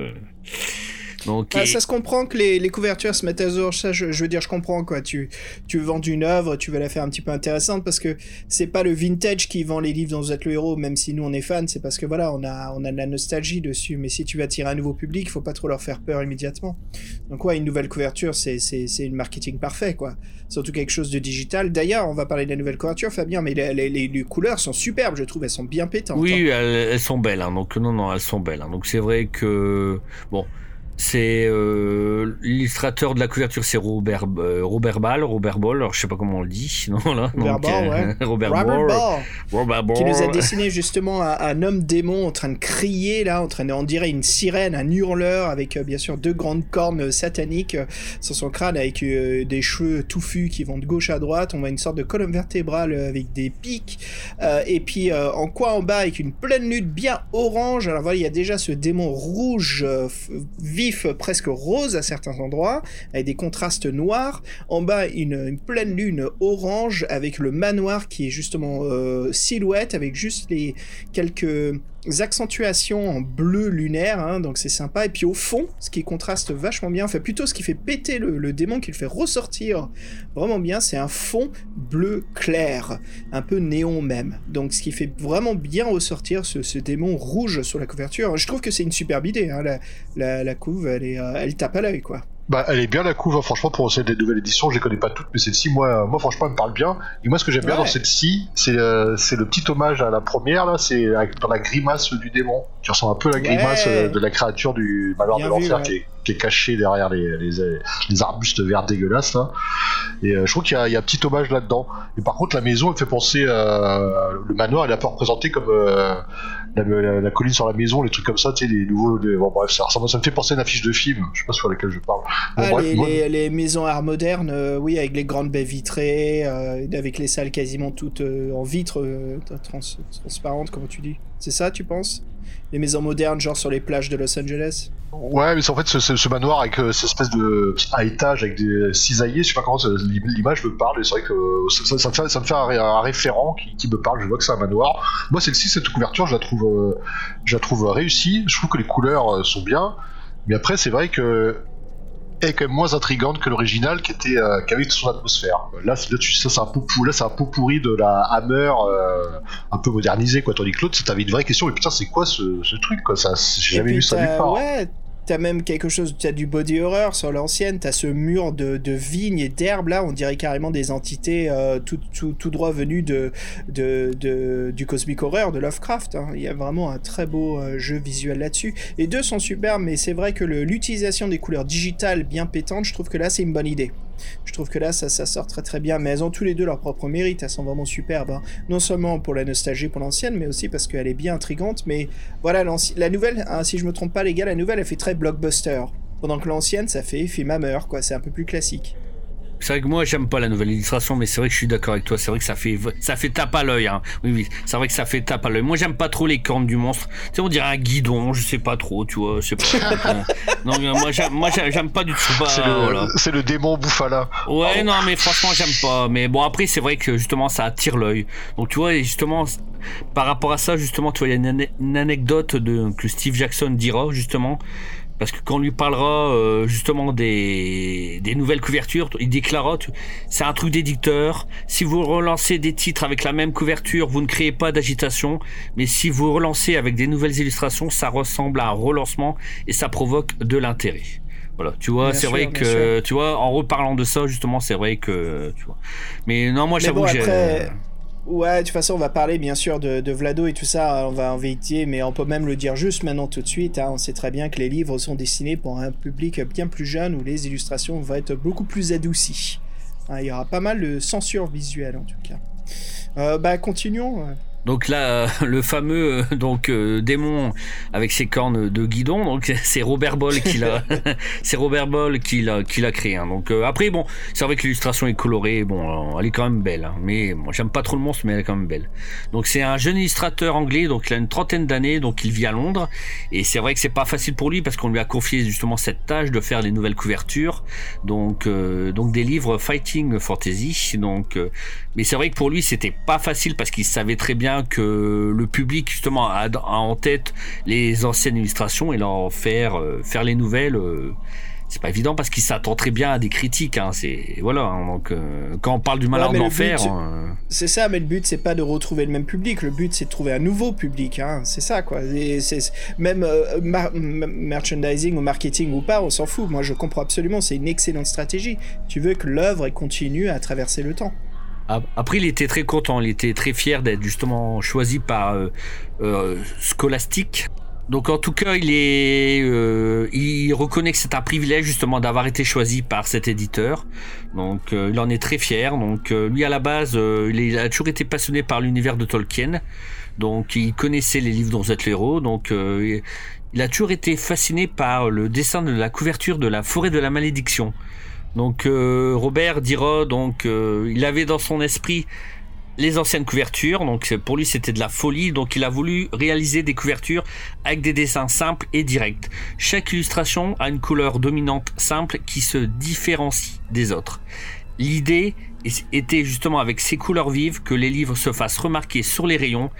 Speaker 4: Euh,
Speaker 2: Ah,
Speaker 4: et-
Speaker 2: ça se comprend que les, les couvertures se mettent à jour, ça je, je veux dire, je comprends quoi. Tu, tu vends une œuvre, tu veux la faire un petit peu intéressante parce que c'est pas le vintage qui vend les livres dont vous êtes le héros, même si nous on est fans, c'est parce que voilà, on a, on a de la nostalgie dessus. Mais si tu veux attirer un nouveau public, faut pas trop leur faire peur immédiatement. Donc, ouais, une nouvelle couverture, c'est, c'est, c'est une marketing parfait quoi. Surtout quelque chose de digital. D'ailleurs, on va parler de la nouvelle couverture, Fabien, mais les, les, couleurs sont superbes, je trouve, elles sont bien pétantes. hein.
Speaker 4: Oui, elles, elles sont belles. Hein, donc non, non, elles sont belles. Hein, donc c'est vrai que bon, c'est euh, l'illustrateur de la couverture, c'est Robert euh, Robert Ball, Robert Ball. Alors je sais pas comment on le dit. Non là.
Speaker 2: Robert
Speaker 4: donc,
Speaker 2: Ball,
Speaker 4: euh,
Speaker 2: ouais.
Speaker 4: Robert,
Speaker 2: Robert
Speaker 4: Ball.
Speaker 2: Ball.
Speaker 4: Robert Ball.
Speaker 2: qui nous a dessiné justement un, un homme démon en train de crier là, en train de, on dirait une sirène, un hurleur avec bien sûr deux grandes cornes sataniques sur son crâne avec des cheveux touffus qui vont de gauche à droite. On voit une sorte de colonne vertébrale avec des pics et puis en coin en bas avec une pleine lune bien orange. Alors voilà, il y a déjà ce démon rouge euh, f- presque rose à certains endroits, avec des contrastes noirs. En bas, une, une pleine lune orange avec le manoir qui est justement euh, silhouette avec juste les quelques accentuations en bleu lunaire, hein, donc c'est sympa. Et puis au fond, ce qui contraste vachement bien, enfin plutôt ce qui fait péter le, démon, qui le fait ressortir vraiment bien, c'est un fond bleu clair, un peu néon même. Donc ce qui fait vraiment bien ressortir ce, démon rouge sur la couverture. Je trouve que c'est une superbe idée, hein, la, couve, elle, euh, elle tape à l'œil quoi.
Speaker 3: Bah, elle est bien la couve, hein, franchement, pour celle des nouvelles éditions, je les connais pas toutes, mais celle-ci, moi, euh, moi, franchement, elle me parle bien. Et moi, ce que j'aime bien
Speaker 2: Ouais.
Speaker 3: dans celle-ci, c'est euh, c'est le petit hommage à la première, là, c'est dans la grimace du démon, qui ressemble un peu à la grimace
Speaker 2: Ouais.
Speaker 3: euh, de la créature du
Speaker 2: Bien
Speaker 3: de l'enfer,
Speaker 2: ouais.
Speaker 3: qui, est, qui est cachée derrière les, les, les arbustes verts dégueulasses, là. Et euh, je trouve qu'il y, a- il y a un petit hommage là-dedans. Et par contre, la maison, elle fait penser. le manoir, elle est un peu représenté comme la, la- la colline sur la maison, les trucs comme ça, tu sais, les nouveaux. les- bon, bref, ça, ressemble- ça me fait penser à une affiche de film, je sais pas sur laquelle je parle. Bon,
Speaker 2: Ah,
Speaker 3: bref,
Speaker 2: les,
Speaker 3: moi-
Speaker 2: les- les maisons art modernes, euh, oui, avec les grandes baies vitrées, euh, avec les salles quasiment toutes euh, en vitre trans- transparentes, comme tu dis? C'est ça, tu penses? Les maisons modernes, genre sur les plages de Los Angeles
Speaker 3: Ouais, mais c'est en fait ce, manoir avec euh, cette espèce de à étage avec des cisaillés, je sais pas comment l'image me parle, et c'est vrai que euh, ça, me fait, ça me fait un, ré- un référent qui, me parle, je vois que c'est un manoir. Moi, celle-ci, cette couverture, je la trouve, euh, je la trouve réussie, je trouve que les couleurs sont bien, mais après, c'est vrai que est quand même moins intrigante que l'original qui était euh, qui avait son atmosphère. Là, là, tu, ça, c'est un pot pourri, là, c'est un pot pourri de la Hammer euh, un peu modernisé, quoi. Tandis que l'autre, t'avais une vraie question, mais putain, c'est quoi ce, ce truc, quoi? Ça, j'ai jamais vu ça nulle part.
Speaker 2: Ouais, t'as même quelque chose, t'as du body horror sur l'ancienne, t'as ce mur de, vignes et d'herbes là, on dirait carrément des entités euh, tout, tout, droit venues de, du cosmic horror de Lovecraft. hein. Il y a vraiment un très beau euh, jeu visuel là-dessus. Les deux sont superbes, mais c'est vrai que l'utilisation des couleurs digitales bien pétantes, je trouve que là c'est une bonne idée. Je trouve que là ça, sort très très bien, mais elles ont tous les deux leur propre mérite, elles sont vraiment superbes. hein. Non seulement pour la nostalgie pour l'ancienne, mais aussi parce qu'elle est bien intrigante, mais voilà, la nouvelle, hein, si je me trompe pas les gars, la nouvelle elle fait très blockbuster. Pendant que l'ancienne ça fait film Hammer, quoi, c'est un peu plus classique.
Speaker 4: C'est vrai que moi j'aime pas la nouvelle illustration, mais c'est vrai que je suis d'accord avec toi. C'est vrai que ça fait ça fait tape à l'œil. Hein. Oui oui, c'est vrai que ça fait tape à l'œil. Moi j'aime pas trop les cornes du monstre. Tu sais on dirait un guidon, je sais pas trop, tu vois. Je sais pas. non moi j'aime moi j'aime pas du tout.
Speaker 3: C'est le, le, démon Bouffala.
Speaker 4: Ouais non mais franchement j'aime pas. Mais bon après c'est vrai que justement ça attire l'œil. Donc tu vois justement par rapport à ça justement tu vois il y a une, anecdote de que Steve Jackson dira justement parce que quand on lui parlera euh, justement des, des nouvelles couvertures, il déclarera c'est un truc d'éditeur. Si vous relancez des titres avec la même couverture, vous ne créez pas d'agitation. Mais si vous relancez avec des nouvelles illustrations, ça ressemble à un relancement et ça provoque de l'intérêt. Voilà, tu vois, c'est vrai que, tu vois, en reparlant de ça, justement, c'est vrai que, tu vois. Mais non, moi, j'avoue j'ai.
Speaker 2: Ouais, de toute façon, on va parler bien sûr de, Vlado et tout ça, on va en vérité, mais on peut même le dire juste maintenant tout de suite. Hein. on sait très bien que les livres sont dessinés pour un public bien plus jeune où les illustrations vont être beaucoup plus adoucies. Hein, il y aura pas mal de censure visuelle en tout cas. Euh, bah, continuons.
Speaker 4: Donc là, le fameux donc euh, démon avec ses cornes de guidon, donc c'est Robert Boll qui l'a, c'est Robert Boll qui l'a qui l'a créé. Hein. Donc euh, après bon, c'est vrai que l'illustration est colorée, bon, elle est quand même belle. Hein. Mais moi j'aime pas trop le monstre, mais elle est quand même belle. Donc c'est un jeune illustrateur anglais, donc il a une trentaine d'années, donc il vit à Londres et c'est vrai que c'est pas facile pour lui parce qu'on lui a confié justement cette tâche de faire les nouvelles couvertures, donc euh, donc des livres fighting fantasy. Donc mais c'est vrai que pour lui c'était pas facile parce qu'il savait très bien que le public justement a, en tête les anciennes illustrations et leur faire euh, faire les nouvelles euh, c'est pas évident parce qu'il s'attend très bien à des critiques hein, c'est voilà hein, donc euh, quand on parle du malheur de l'enfer
Speaker 2: c'est ça mais le but c'est pas de retrouver le même public le but c'est de trouver un nouveau public hein, c'est ça quoi même merchandising ou marketing ou pas on s'en fout moi je comprends absolument c'est une excellente stratégie tu veux que l'œuvre continue à traverser le temps
Speaker 4: après, il était très content, il était très fier d'être justement choisi par euh, euh, Scholastic. Donc en tout cas, il est, euh, il reconnaît que c'est un privilège justement d'avoir été choisi par cet éditeur. Donc il en est très fier. Donc lui à la base, il a toujours été passionné par l'univers de Tolkien. Donc il connaissait les livres dont vous êtes l'héros. Donc il a toujours été fasciné par le dessin de la couverture de la forêt de la malédiction. Donc euh, Robert dira donc euh, il avait dans son esprit les anciennes couvertures, donc pour lui c'était de la folie, donc il a voulu réaliser des couvertures avec des dessins simples et directs. Chaque illustration a une couleur dominante simple qui se différencie des autres. L'idée était justement avec ces couleurs vives que les livres se fassent remarquer sur les rayons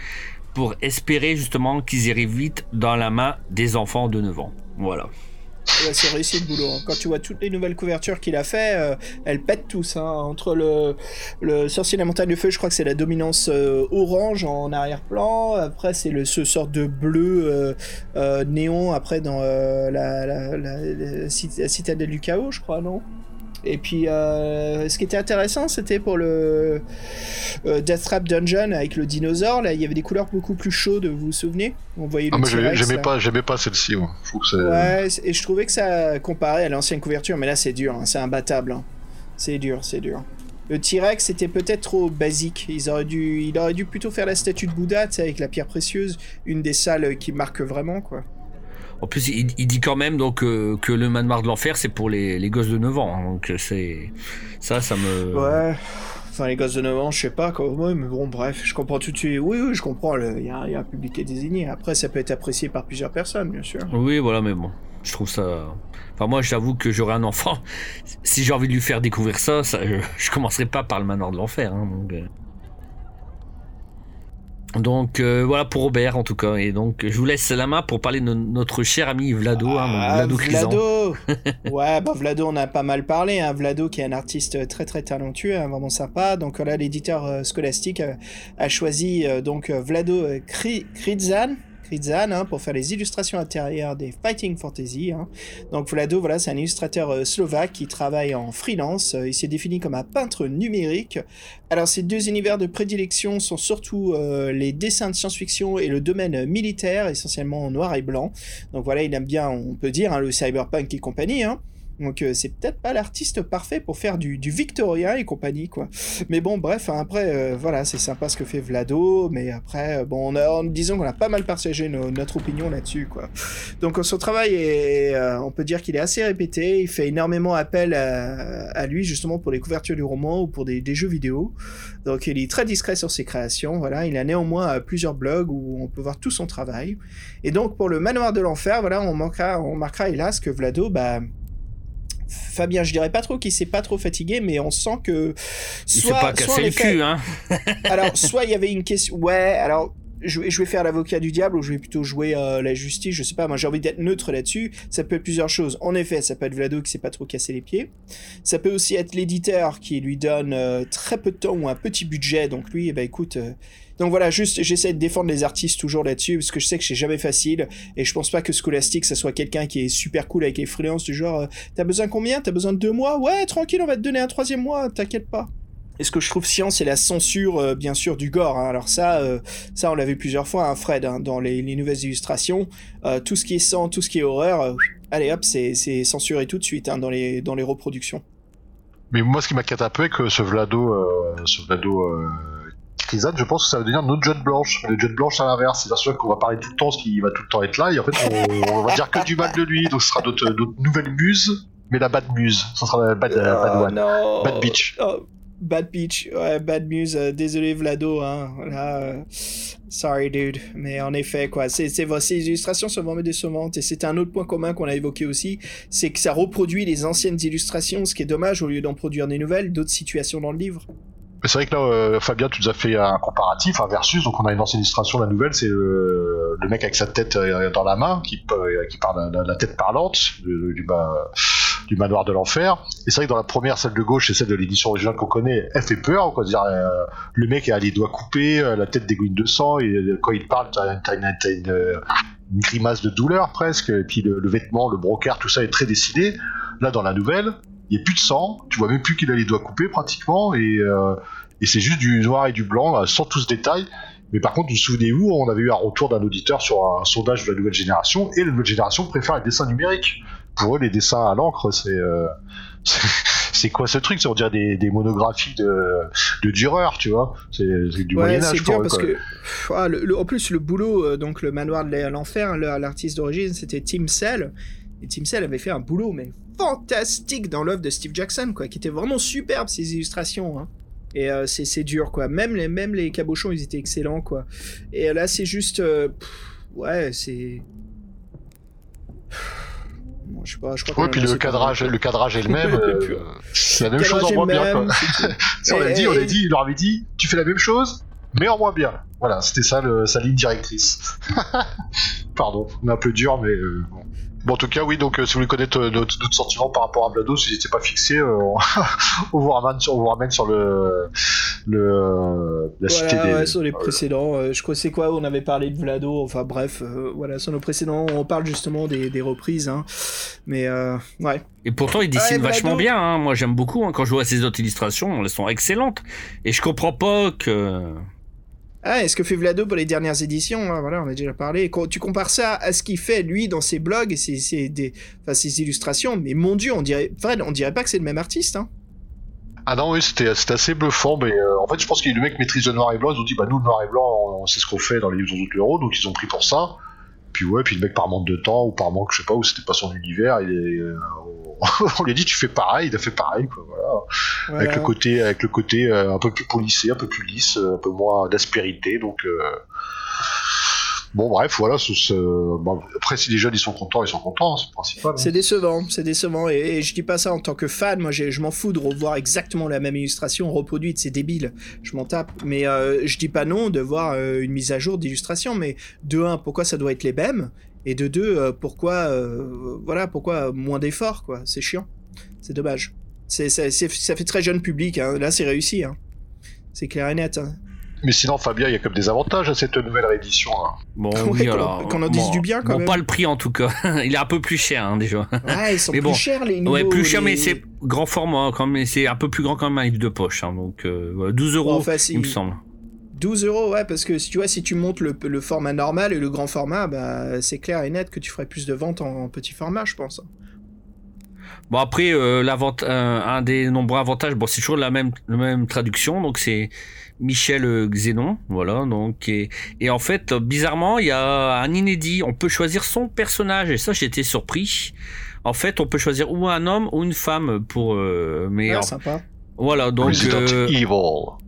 Speaker 4: pour espérer justement qu'ils iraient vite dans la main des enfants de 9 ans. Voilà
Speaker 2: c'est réussi le boulot. Hein. Quand tu vois toutes les nouvelles couvertures qu'il a fait, euh, elles pètent tous. Hein. Entre le, le sorcier de la montagne de feu, je crois que c'est la dominance euh, orange en arrière-plan. Après, c'est le ce sort de bleu euh, néon. Après, dans la, citadelle du chaos, je crois, non? Et puis, euh, ce qui était intéressant, c'était pour le euh, Death Trap Dungeon avec le dinosaure. Là, il y avait des couleurs beaucoup plus chaudes. Vous vous souvenez?
Speaker 3: On voyait le ah, j'aimais pas, j'aimais pas celle-ci.
Speaker 2: ouais, et je trouvais que ça comparait à l'ancienne couverture, mais là, c'est dur. Hein, c'est imbattable. Hein. C'est dur, c'est dur. Le T-Rex c'était peut-être trop basique. Ils auraient dû, il aurait dû plutôt faire la statue de Bouddha, avec la pierre précieuse, une des salles qui marque vraiment, quoi.
Speaker 4: En plus, il, dit quand même donc euh, que le manoir de l'enfer, c'est pour les, les, gosses de 9 ans. Hein. donc c'est ça, ça me.
Speaker 2: Ouais. Enfin, les gosses de 9 ans, je sais pas quoi. mais bon, bref, je comprends tout de suite. Oui, oui, je comprends. Il y, a un public qui est désigné. Après, ça peut être apprécié par plusieurs personnes, bien sûr.
Speaker 4: Oui, voilà, mais bon, je trouve ça. Enfin, moi, j'avoue que j'aurais un enfant. Si j'ai envie de lui faire découvrir ça, ça je, commencerai pas par le manoir de l'enfer. Hein, donc. Euh. Donc euh, voilà pour Robert en tout cas et donc je vous laisse la main pour parler de notre cher ami Vlado, hein,
Speaker 2: ah, Vlado, Vlado. ouais, bah Vlado on a pas mal parlé, hein. Vlado qui est un artiste très très talentueux, hein, vraiment sympa. Donc là l'éditeur euh, scolastique euh, a choisi donc Vlado Hein, pour faire les illustrations intérieures des Fighting Fantasy. Hein. Donc Vlado, voilà, c'est un illustrateur euh, slovaque qui travaille en freelance. Euh, il s'est défini comme un peintre numérique. Alors ces deux univers de prédilection sont surtout euh, les dessins de science-fiction et le domaine militaire, essentiellement en noir et blanc. Donc voilà, il aime bien, on peut dire, hein, le cyberpunk et compagnie. Donc euh, c'est peut-être pas l'artiste parfait pour faire du, du victorien et compagnie quoi. Mais bon bref hein, après euh, voilà c'est sympa ce que fait Vlado mais après euh, bon on disons qu'on a pas mal partagé no- notre opinion là-dessus quoi. Donc son travail est on peut dire qu'il est assez répété. Il fait énormément appel à, lui justement pour les couvertures du roman ou pour des, jeux vidéo. Donc il est très discret sur ses créations. Voilà il a néanmoins plusieurs blogs où on peut voir tout son travail. Et donc pour le Manoir de l'enfer voilà on on marquera hélas que Vlado bah Fabien, je dirais pas trop qu'il s'est pas trop fatigué, mais on sent que
Speaker 4: Il s'est
Speaker 2: soit,
Speaker 4: pas cassé
Speaker 2: en
Speaker 4: le cul, hein.
Speaker 2: alors soit il y avait une question, ouais, alors je vais, faire l'avocat du diable ou je vais plutôt jouer euh, la justice, je sais pas, moi j'ai envie d'être neutre là-dessus. Ça peut être plusieurs choses. En effet, ça peut être Vlado qui s'est pas trop cassé les pieds. Ça peut aussi être l'éditeur qui lui donne euh, très peu de temps ou un petit budget, donc lui, eh ben écoute. euh, donc voilà, juste j'essaie de défendre les artistes toujours là-dessus parce que je sais que c'est jamais facile et je pense pas que Scholastic ça soit quelqu'un qui est super cool avec les freelances du genre t'as besoin combien? T'as besoin de deux mois? Ouais, tranquille, on va te donner un troisième mois, t'inquiète pas. Et ce que je trouve chiant, c'est la censure, euh, bien sûr, du gore. hein. Alors ça, euh, ça on l'a vu plusieurs fois, hein, Fred, hein, dans les, les nouvelles illustrations. Euh, tout ce qui est sang, tout ce qui est horreur, euh, allez hop, c'est c'est censuré tout de suite dans, les, dans les reproductions.
Speaker 3: Mais moi, ce qui m'inquiète un peu avec euh, ce Vlado, ce Vlado Krizan, je pense que ça va devenir notre John Blanche. Le John Blanche à l'inverse, c'est sûr qu'on va parler tout le temps, ce qui va tout le temps être là, et en fait, on, on va dire que du mal de lui, donc ce sera notre, notre nouvelle muse, mais la bad muse. Ça sera la bad, euh, bad
Speaker 2: Oh,
Speaker 3: one. Bad bitch.
Speaker 2: Oh, bad bitch, ouais, bad muse. euh, désolé Vlado, hein. Là, euh, sorry dude. Mais en effet, quoi, c'est, ces illustrations sont vraiment décevantes. Et c'est un autre point commun qu'on a évoqué aussi, c'est que ça reproduit les anciennes illustrations, ce qui est dommage au lieu d'en produire des nouvelles, d'autres situations dans le livre.
Speaker 3: C'est vrai que là, euh, Fabien, tu nous as fait un comparatif, un versus, donc on a une ancienne illustration, la nouvelle, c'est le mec avec sa tête euh, dans la main, qui, parle de la tête parlante du, du, ma- du manoir de l'enfer. Et c'est vrai que dans la première, celle de gauche et celle de l'édition originale qu'on connaît, elle fait peur, quoi. Dire, euh, le mec a les doigts coupés, euh, la tête dégouline de sang, et euh, quand il parle, t'as, une, une, une grimace de douleur presque, et puis le, vêtement, le brocart, tout ça est très dessiné. Là, dans la nouvelle, il n'y a plus de sang, tu vois même plus qu'il a les doigts coupés pratiquement, et, c'est juste du noir et du blanc, sans tout ce détail. Mais par contre, vous souvenez-vous, on avait eu un retour d'un auditeur sur un sondage de la nouvelle génération, et la nouvelle génération préfère les dessins numériques. Pour eux, les dessins à l'encre, c'est... euh, c'est- c'est quoi ce truc? On dirait des, des monographies de, de Dürer, tu vois? C'est c'est du
Speaker 2: Ouais,
Speaker 3: Moyen-Âge
Speaker 2: c'est parce que, ah, le- le- en plus, le boulot, euh, donc le manoir de l'enfer, le- l'artiste d'origine, c'était Tim Cell. Et Tim Cell avait fait un boulot, mais fantastique dans l'œuvre de Steve Jackson, quoi, qui était vraiment superbe, ses illustrations. Hein. Et euh, c'est c'est dur, quoi. Même les, même les cabochons, ils étaient excellents, quoi. Et là, c'est juste. euh, pff, ouais, c'est. Bon, je sais pas, je crois qu'on
Speaker 3: Ouais, puis le cadrage, le cadrage est le même. Euh,
Speaker 2: pur-
Speaker 3: c'est la même chose en moins bien, quoi. on l'a dit, on
Speaker 2: et-
Speaker 3: a dit, il leur avait dit, tu fais la même chose, mais en moins bien. Voilà, c'était ça le- sa ligne directrice. Pardon, on est un peu dur, mais euh, bon. Bon, en tout cas, oui, donc euh, si vous voulez connaître euh, notre, notre sentiment par rapport à Blado, si vous n'étiez pas fixé, euh, on, on vous ramène sur, on vous ramène sur le, le la cité
Speaker 2: Voilà,
Speaker 3: des.
Speaker 2: ouais, sur les
Speaker 3: euh,
Speaker 2: précédents, euh, je crois que c'est quoi, on avait parlé de Vlado, enfin bref, euh, voilà, sur nos précédents, on parle justement des, des reprises, hein. mais euh, ouais.
Speaker 4: Et pourtant, il dessine
Speaker 2: Ouais,
Speaker 4: vachement bien. hein. Moi, j'aime beaucoup. hein. Quand je vois ses autres illustrations, elles sont excellentes. Et je comprends pas que.
Speaker 2: Ah, est-ce que fait Vlado pour les dernières éditions hein, Voilà, on a déjà parlé. Tu compares ça à ce qu'il fait, lui, dans ses blogs et ses, illustrations, mais mon dieu, on dirait, Fred, on dirait pas que c'est le même artiste, hein.
Speaker 3: Ah non, oui, c'était assez bluffant, mais euh, en fait, je pense que le mec maîtrise le noir et blanc. Ils ont dit, bah nous, le noir et blanc, on, sait ce qu'on fait dans les livres d'autres héros, donc ils ont pris pour ça. Puis ouais, puis le mec, par manque de temps, ou par manque, je sais pas, ou c'était pas son univers, il est, euh, on lui a dit, tu fais pareil, il a fait pareil, quoi, voilà.
Speaker 2: Voilà.
Speaker 3: Avec le côté, avec le côté euh, un peu plus polissé, un peu plus lisse, euh, un peu moins d'aspérité, donc. euh, Bon, bref, voilà. ce- ce- bon, après, si les jeunes ils sont contents, ils sont contents, c'est principal. hein.
Speaker 2: C'est décevant, c'est décevant. Et, et je dis pas ça en tant que fan, moi je m'en fous de revoir exactement la même illustration reproduite, c'est débile, je m'en tape. Mais euh, je dis pas non de voir euh, une mise à jour d'illustration, mais de un, pourquoi ça doit être les mêmes Et de deux, euh, pourquoi, euh, voilà, pourquoi moins d'efforts, quoi C'est chiant, c'est dommage. C'est, ça, c'est- ça fait très jeune public, hein. là c'est réussi, hein. c'est clair et net. hein.
Speaker 3: Mais sinon, Fabien, il y a quand même des avantages à cette nouvelle réédition. hein.
Speaker 4: Bon,
Speaker 2: Ouais,
Speaker 4: oui,
Speaker 2: qu'on-
Speaker 4: alors.
Speaker 2: qu'on en dise
Speaker 4: bon,
Speaker 2: du bien, quand
Speaker 4: bon,
Speaker 2: même.
Speaker 4: pas le prix en tout cas. Il est un peu plus cher hein, déjà.
Speaker 2: Ouais, ils sont
Speaker 4: Mais
Speaker 2: plus
Speaker 4: bon.
Speaker 2: chers les nouveaux.
Speaker 4: ouais, plus cher, mais c'est grand format quand même. C'est un peu plus grand quand même un livre de poche. hein, donc euh, voilà, 12 euros,
Speaker 2: Bon, enfin, si-
Speaker 4: il me semble.
Speaker 2: 12 euros, ouais, parce que si tu vois, si tu montes le, le format normal et le grand format, bah, c'est clair et net que tu ferais plus de ventes en, en petit format, je pense.
Speaker 4: Bon après, euh, euh, un des nombreux avantages, bon c'est toujours la même, la même traduction, donc c'est Michel euh, Xénon, voilà. Donc et, et en fait, bizarrement, il y a un inédit. On peut choisir son personnage et ça, j'étais surpris. En fait, on peut choisir ou un homme ou une femme pour. euh, mais
Speaker 2: Ah,
Speaker 4: en-
Speaker 2: sympa.
Speaker 4: Voilà, donc
Speaker 3: Resident
Speaker 4: euh,
Speaker 3: Evil.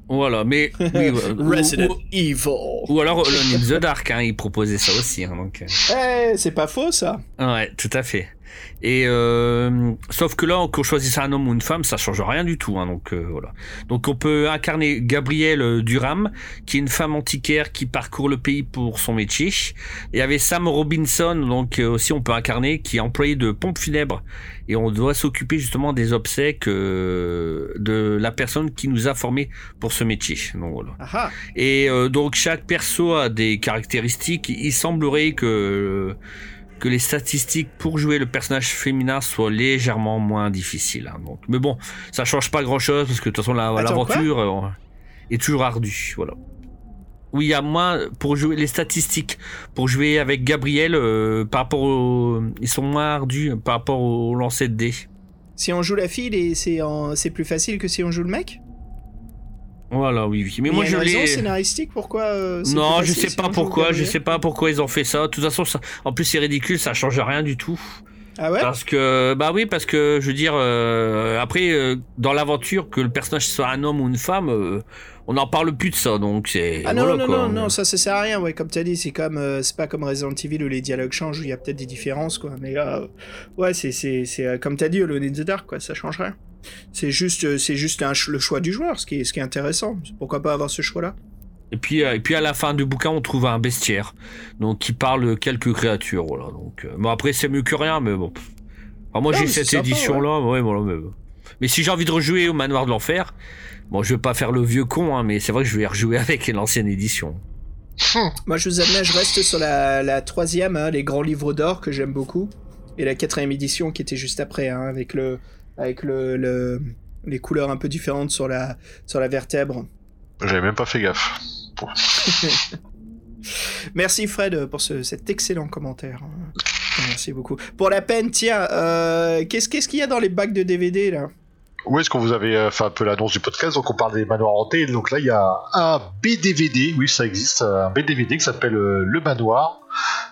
Speaker 4: voilà, mais oui, euh, ou-
Speaker 2: Resident
Speaker 4: ou,
Speaker 2: Evil.
Speaker 4: ou alors Alone in the Dark, hein, il proposait ça aussi, hein, donc. euh.
Speaker 2: Eh, c'est pas faux ça.
Speaker 4: Ouais, tout à fait. Et euh, sauf que là, qu'on choisisse un homme ou une femme, ça change rien du tout. Hein, donc euh, voilà. Donc on peut incarner Gabrielle Durham, qui est une femme antiquaire qui parcourt le pays pour son métier. Et il y avait Sam Robinson, donc euh, aussi on peut incarner, qui est employé de pompe funèbre. Et on doit s'occuper justement des obsèques euh, de la personne qui nous a formés pour ce métier. Donc voilà.
Speaker 2: Ah ah.
Speaker 4: Et euh, donc chaque perso a des caractéristiques. Il semblerait que que les statistiques pour jouer le personnage féminin soient légèrement moins difficiles. hein, donc, mais bon, ça change pas grand chose parce que de toute façon la- l'aventure euh, est toujours ardue. Voilà. Oui, il y a moins pour jouer les statistiques pour jouer avec Gabriel euh, par rapport au, ils sont moins ardus par rapport au lancer de dés.
Speaker 2: Si on joue la fille, c'est plus facile que si on joue le mec?
Speaker 4: Voilà, oui, oui. Mais moi je l'ai.
Speaker 2: scénaristique pourquoi euh,
Speaker 4: Non, je sais pas pourquoi, je sais pas pourquoi ils ont fait ça. De toute façon, ça, en plus c'est ridicule, ça change rien du tout.
Speaker 2: Ah ouais?
Speaker 4: Parce que, bah oui, parce que je veux dire, euh, après, euh, dans l'aventure, que le personnage soit un homme ou une femme, euh, on n'en parle plus de ça, donc c'est.
Speaker 2: Ah non,
Speaker 4: voilà,
Speaker 2: non,
Speaker 4: quoi.
Speaker 2: non, non, ça, ça sert à rien, ouais, comme t'as dit, c'est comme, c'est pas comme Resident Evil où les dialogues changent, où il y a peut-être des différences, quoi, mais là, ouais, c'est, c'est, c'est, comme t'as dit, Alone in the Dark, quoi, ça change rien. C'est juste, euh, c'est juste un le choix du joueur, ce qui est, ce qui est intéressant. Pourquoi pas avoir ce choix-là?
Speaker 4: Et puis, euh, et puis à la fin du bouquin, on trouve un bestiaire, donc qui parle quelques créatures, voilà. Donc, euh, bon après c'est mieux que rien, mais bon. Enfin, moi j'ai cette édition-là, ouais. Mais, mais si j'ai envie de rejouer au Manoir de l'Enfer, bon, je vais pas faire le vieux con, hein, mais c'est vrai que je vais rejouer avec l'ancienne édition.
Speaker 2: Moi, je vous admets, je reste sur la, la troisième, hein, les grands livres d'or que j'aime beaucoup, et la quatrième édition qui était juste après, hein, avec le, avec le, le- les couleurs un peu différentes sur la, sur la vertèbre.
Speaker 3: J'avais même pas fait gaffe.
Speaker 2: Merci Fred pour ce- cet excellent commentaire. Merci beaucoup. Pour la peine, tiens, euh, qu'est-ce qu'est-ce qu'il y a dans les bacs de DVD là?
Speaker 3: Où est-ce qu'on vous avait euh, fait un peu l'annonce du podcast? Donc on parle des manoirs hantés. Donc là il y a un BDVD, oui ça existe, un BDVD qui s'appelle euh, Le Manoir.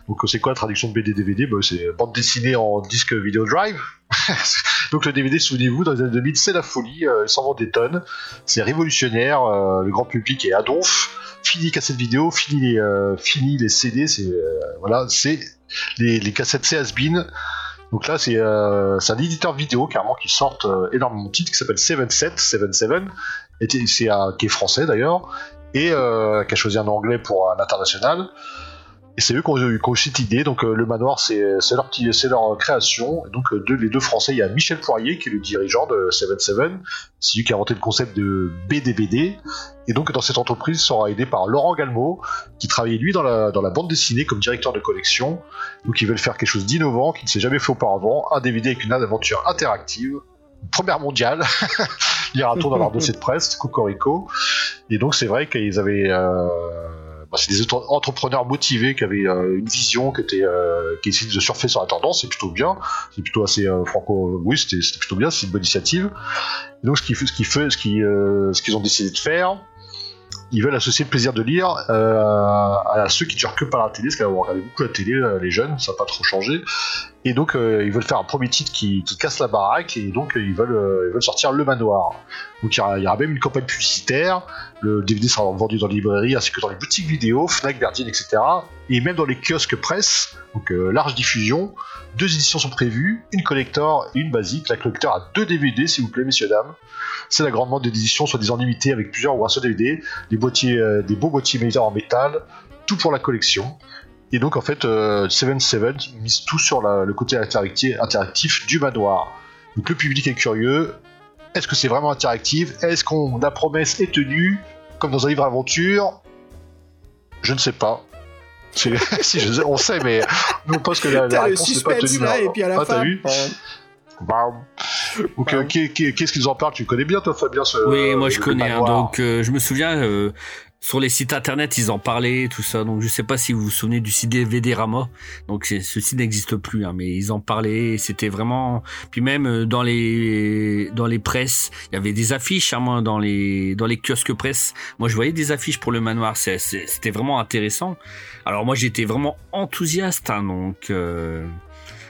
Speaker 3: Donc euh, c'est quoi la traduction de BDVD bah, C'est bande dessinée en disque vidéo drive. Donc le DVD, souvenez-vous, dans les années 2000, c'est la folie, euh, il s'en vend des tonnes, c'est révolutionnaire, euh, le grand public est à. Fini cassette vidéo, fini les, euh, les CD, c'est euh, voilà, les, les cassettes c'est has-been. Donc là, c'est euh, un éditeur vidéo carrément qui sort euh, énormément de titres qui s'appelle 77, 77, et t- c'est un- qui est français d'ailleurs, et euh, qui a choisi un anglais pour un international. Et c'est eux qui ont, eu- cette idée. Donc euh, le manoir, c'est leur, leur création. Et donc euh, les deux français, il y a Michel Poirier qui est le dirigeant de 77, c'est lui qui a inventé le concept de BDBD. Et donc dans cette entreprise, il sera aidé par Laurent Galmo, qui travaillait lui dans la, bande dessinée comme directeur de collection. Donc ils veulent faire quelque chose d'innovant qui ne s'est jamais fait auparavant, un DVD avec une aventure interactive, première mondiale. Il y a un tour dans leur dossier de presse, Cocorico. Et donc c'est vrai qu'ils avaient... euh, bah, c'est des entrepreneurs motivés qui avaient euh, une vision, qui, était, euh, qui essayaient de surfer sur la tendance, c'est plutôt bien, c'est plutôt assez euh, franco... Oui, c'était plutôt bien, c'est une bonne initiative. Donc ce qu'ils ce ce qu'ils, ont décidé de faire, ils veulent associer le plaisir de lire à ceux qui ne regardent que par la télé, parce qu'on regardait beaucoup la télé, les jeunes, ça n'a pas trop changé. Et donc euh, ils veulent faire un premier titre qui, casse la baraque, et donc euh, ils, veulent, euh, ils veulent sortir Le Manoir. Donc il y, y aura même une campagne publicitaire, le DVD sera vendu dans les librairies ainsi que dans les boutiques vidéo, Fnac, Verdine, etc. Et même dans les kiosques presse, donc large diffusion. Deux éditions sont prévues, une collector et une basique. La collector a deux DVD, s'il vous plaît, messieurs, dames. C'est la grande vente d'édition, soi-disant limitée avec plusieurs ou un seul DVD, des, boîtiers, des beaux boîtiers médias en métal, tout pour la collection. Et donc en fait, euh, 77 mise tout sur la- le côté interacti- interactif du manoir. Donc le public est curieux. Est-ce que c'est vraiment interactif? Est-ce qu'on la promesse est tenue? Comme dans un livre aventure? Je ne sais pas. C'est- si je sais- on sait, mais on pense que la, la réponse n'est pas tenue.
Speaker 2: là, et puis à la
Speaker 3: Ah, t'as
Speaker 2: fin.
Speaker 3: vu? Bam. Donc, euh, qu'est- qu'est- qu'est-ce qu'ils en parlent? Tu connais bien, toi, Fabien ce-
Speaker 4: Oui, moi je connais. hein, donc euh, je me souviens, euh, sur les sites internet, ils en parlaient, tout ça. Donc, je sais pas si vous vous souvenez du site DVD Rama. Donc, ce n'existe plus, hein, mais ils en parlaient. C'était vraiment. Puis même euh, dans les dans les presses, il y avait des affiches. Hein, moi, dans les dans les kiosques presse, moi, je voyais des affiches pour le manoir. C'était vraiment intéressant. Alors, moi, j'étais vraiment enthousiaste. Hein, donc. Euh,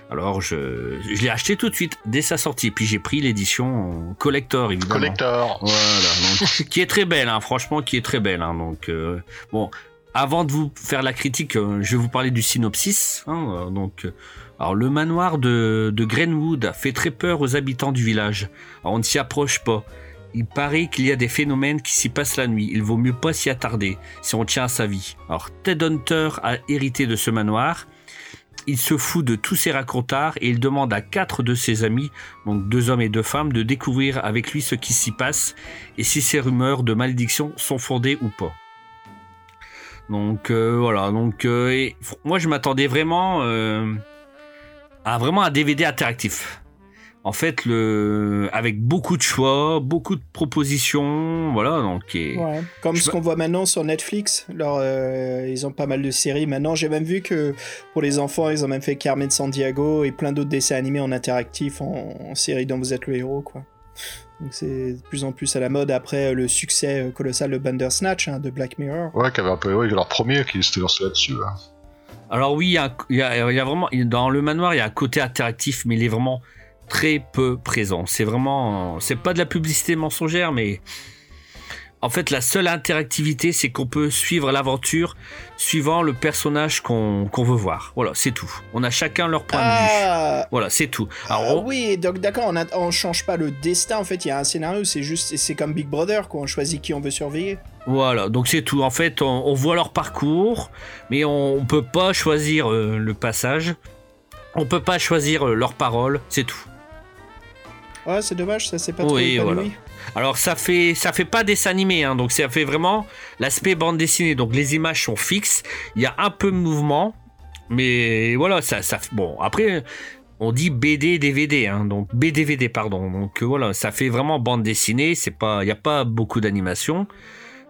Speaker 4: alors je, je l'ai acheté tout de suite dès sa sortie. Puis j'ai pris l'édition collector évidemment.
Speaker 3: Collector.
Speaker 4: Voilà, qui est très belle, hein, franchement, qui est très belle. Hein, donc euh, bon, avant de vous faire la critique, euh, je vais vous parler du synopsis. Hein, euh, donc, alors le manoir de, de Greenwood fait très peur aux habitants du village. on ne s'y approche pas. Il paraît qu'il y a des phénomènes qui s'y passent la nuit. Il vaut mieux pas s'y attarder si on tient à sa vie. Alors Ted Hunter a hérité de ce manoir il se fout de tous ses racontards et il demande à quatre de ses amis, donc deux hommes et deux femmes, de découvrir avec lui ce qui s'y passe et si ces rumeurs de malédiction sont fondées ou pas. Donc euh, voilà, donc euh, moi je m'attendais vraiment euh, à vraiment un DVD interactif en fait, le, avec beaucoup de choix, beaucoup de propositions, voilà. Donc,
Speaker 2: ouais, comme ce qu'on voit maintenant sur Netflix. Alors, euh, ils ont pas mal de séries maintenant. J'ai même vu que pour les enfants, ils ont même fait Carmen Sandiego et plein d'autres dessins animés en interactif en, série dont vous êtes le héros, quoi. Donc c'est de plus en plus à la mode après le succès colossal de Bandersnatch hein, de Black Mirror.
Speaker 3: Ouais, qui avait un peu, ouais, leur premier qui s'était lancé là-dessus.
Speaker 4: Alors oui, il y a, vraiment dans le manoir, il y a un côté interactif, mais il est vraiment très peu présent. C'est vraiment, c'est pas de la publicité mensongère, mais en fait, la seule interactivité, c'est qu'on peut suivre l'aventure suivant le personnage qu'on veut voir. Voilà, c'est tout. On a chacun leur point de vue. Ah. Voilà, c'est tout.
Speaker 2: Alors, Oui, donc d'accord, on, on change pas le destin. En fait, il y a un scénario, c'est juste, c'est comme Big Brother, qu'on choisit qui on veut surveiller.
Speaker 4: Voilà, donc c'est tout. En fait, on, voit leur parcours, mais on, peut pas choisir euh, le passage. On peut pas choisir euh, leurs paroles, c'est tout.
Speaker 2: Ouais, c'est dommage, ça c'est pas oui, trop voilà.
Speaker 4: Alors ça fait ça fait pas dessin animé, hein, donc ça fait vraiment l'aspect bande dessinée. Donc les images sont fixes, il y a un peu de mouvement, mais voilà, ça, ça bon après on dit BD DVD, hein, donc BDVD pardon. Donc voilà, ça fait vraiment bande dessinée. C'est pas, il y a pas beaucoup d'animation.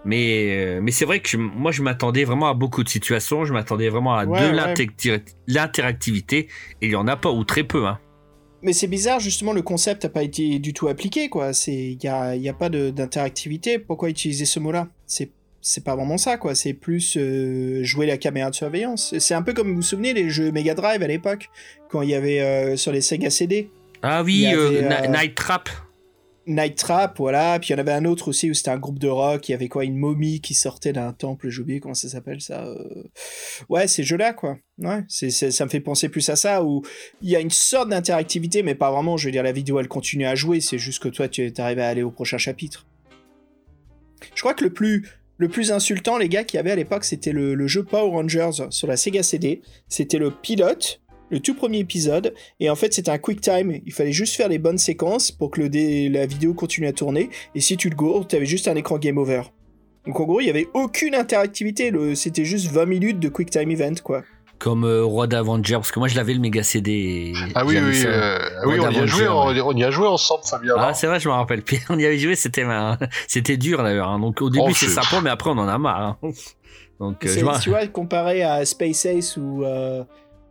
Speaker 4: Mais, euh, mais c'est vrai que moi je m'attendais vraiment à beaucoup de situations, je m'attendais vraiment à de l'interactivité, et il y en a pas ou très peu. Hein.
Speaker 2: Mais c'est bizarre, justement, le concept n'a pas été du tout appliqué, quoi. Il n'y a, y a pas d'interactivité. Pourquoi utiliser ce mot-là? C'est c'est pas vraiment ça, quoi. C'est plus euh, jouer la caméra de surveillance. C'est un peu comme vous vous souvenez les jeux Mega Drive à l'époque, quand il y avait euh, sur les Sega CD.
Speaker 4: Ah oui, euh, Night Trap.
Speaker 2: Night Trap, voilà. Puis il y en avait un autre aussi où c'était un groupe de rock. Il y avait quoi? Une momie qui sortait d'un temple. J'ai comment ça s'appelle ça. Euh. Ouais, ces jeux-là, quoi. Ouais, ça me fait penser plus à ça où il y a une sorte d'interactivité, mais pas vraiment. Je veux dire, la vidéo elle continue à jouer. C'est juste que toi tu arrives à aller au prochain chapitre. Je crois que le plus le plus insultant, les gars, qu'il y avait à l'époque, c'était le, jeu Power Rangers sur la Sega CD. C'était le pilote le tout premier épisode. Et en fait, c'était un quick time. Il fallait juste faire les bonnes séquences pour que le la vidéo continue à tourner. Et si tu le gourdes, tu avais juste un écran game over. Donc en gros, il n'y avait aucune interactivité. C'était juste 20 minutes de quick time event, quoi.
Speaker 4: Comme euh, Roi d'Avenger, parce que moi je l'avais le méga CD.
Speaker 3: Ah oui, oui, euh, oui on, y a joué, on, y a joué ensemble, Fabien.
Speaker 4: Ah, c'est vrai, je me rappelle. Puis on y avait joué, c'était c'était dur d'ailleurs. Hein. Donc au début, oh, c'est sympa, mais après, on en a marre. Hein.
Speaker 2: Donc, euh, tu vois, comparé à Space Ace ou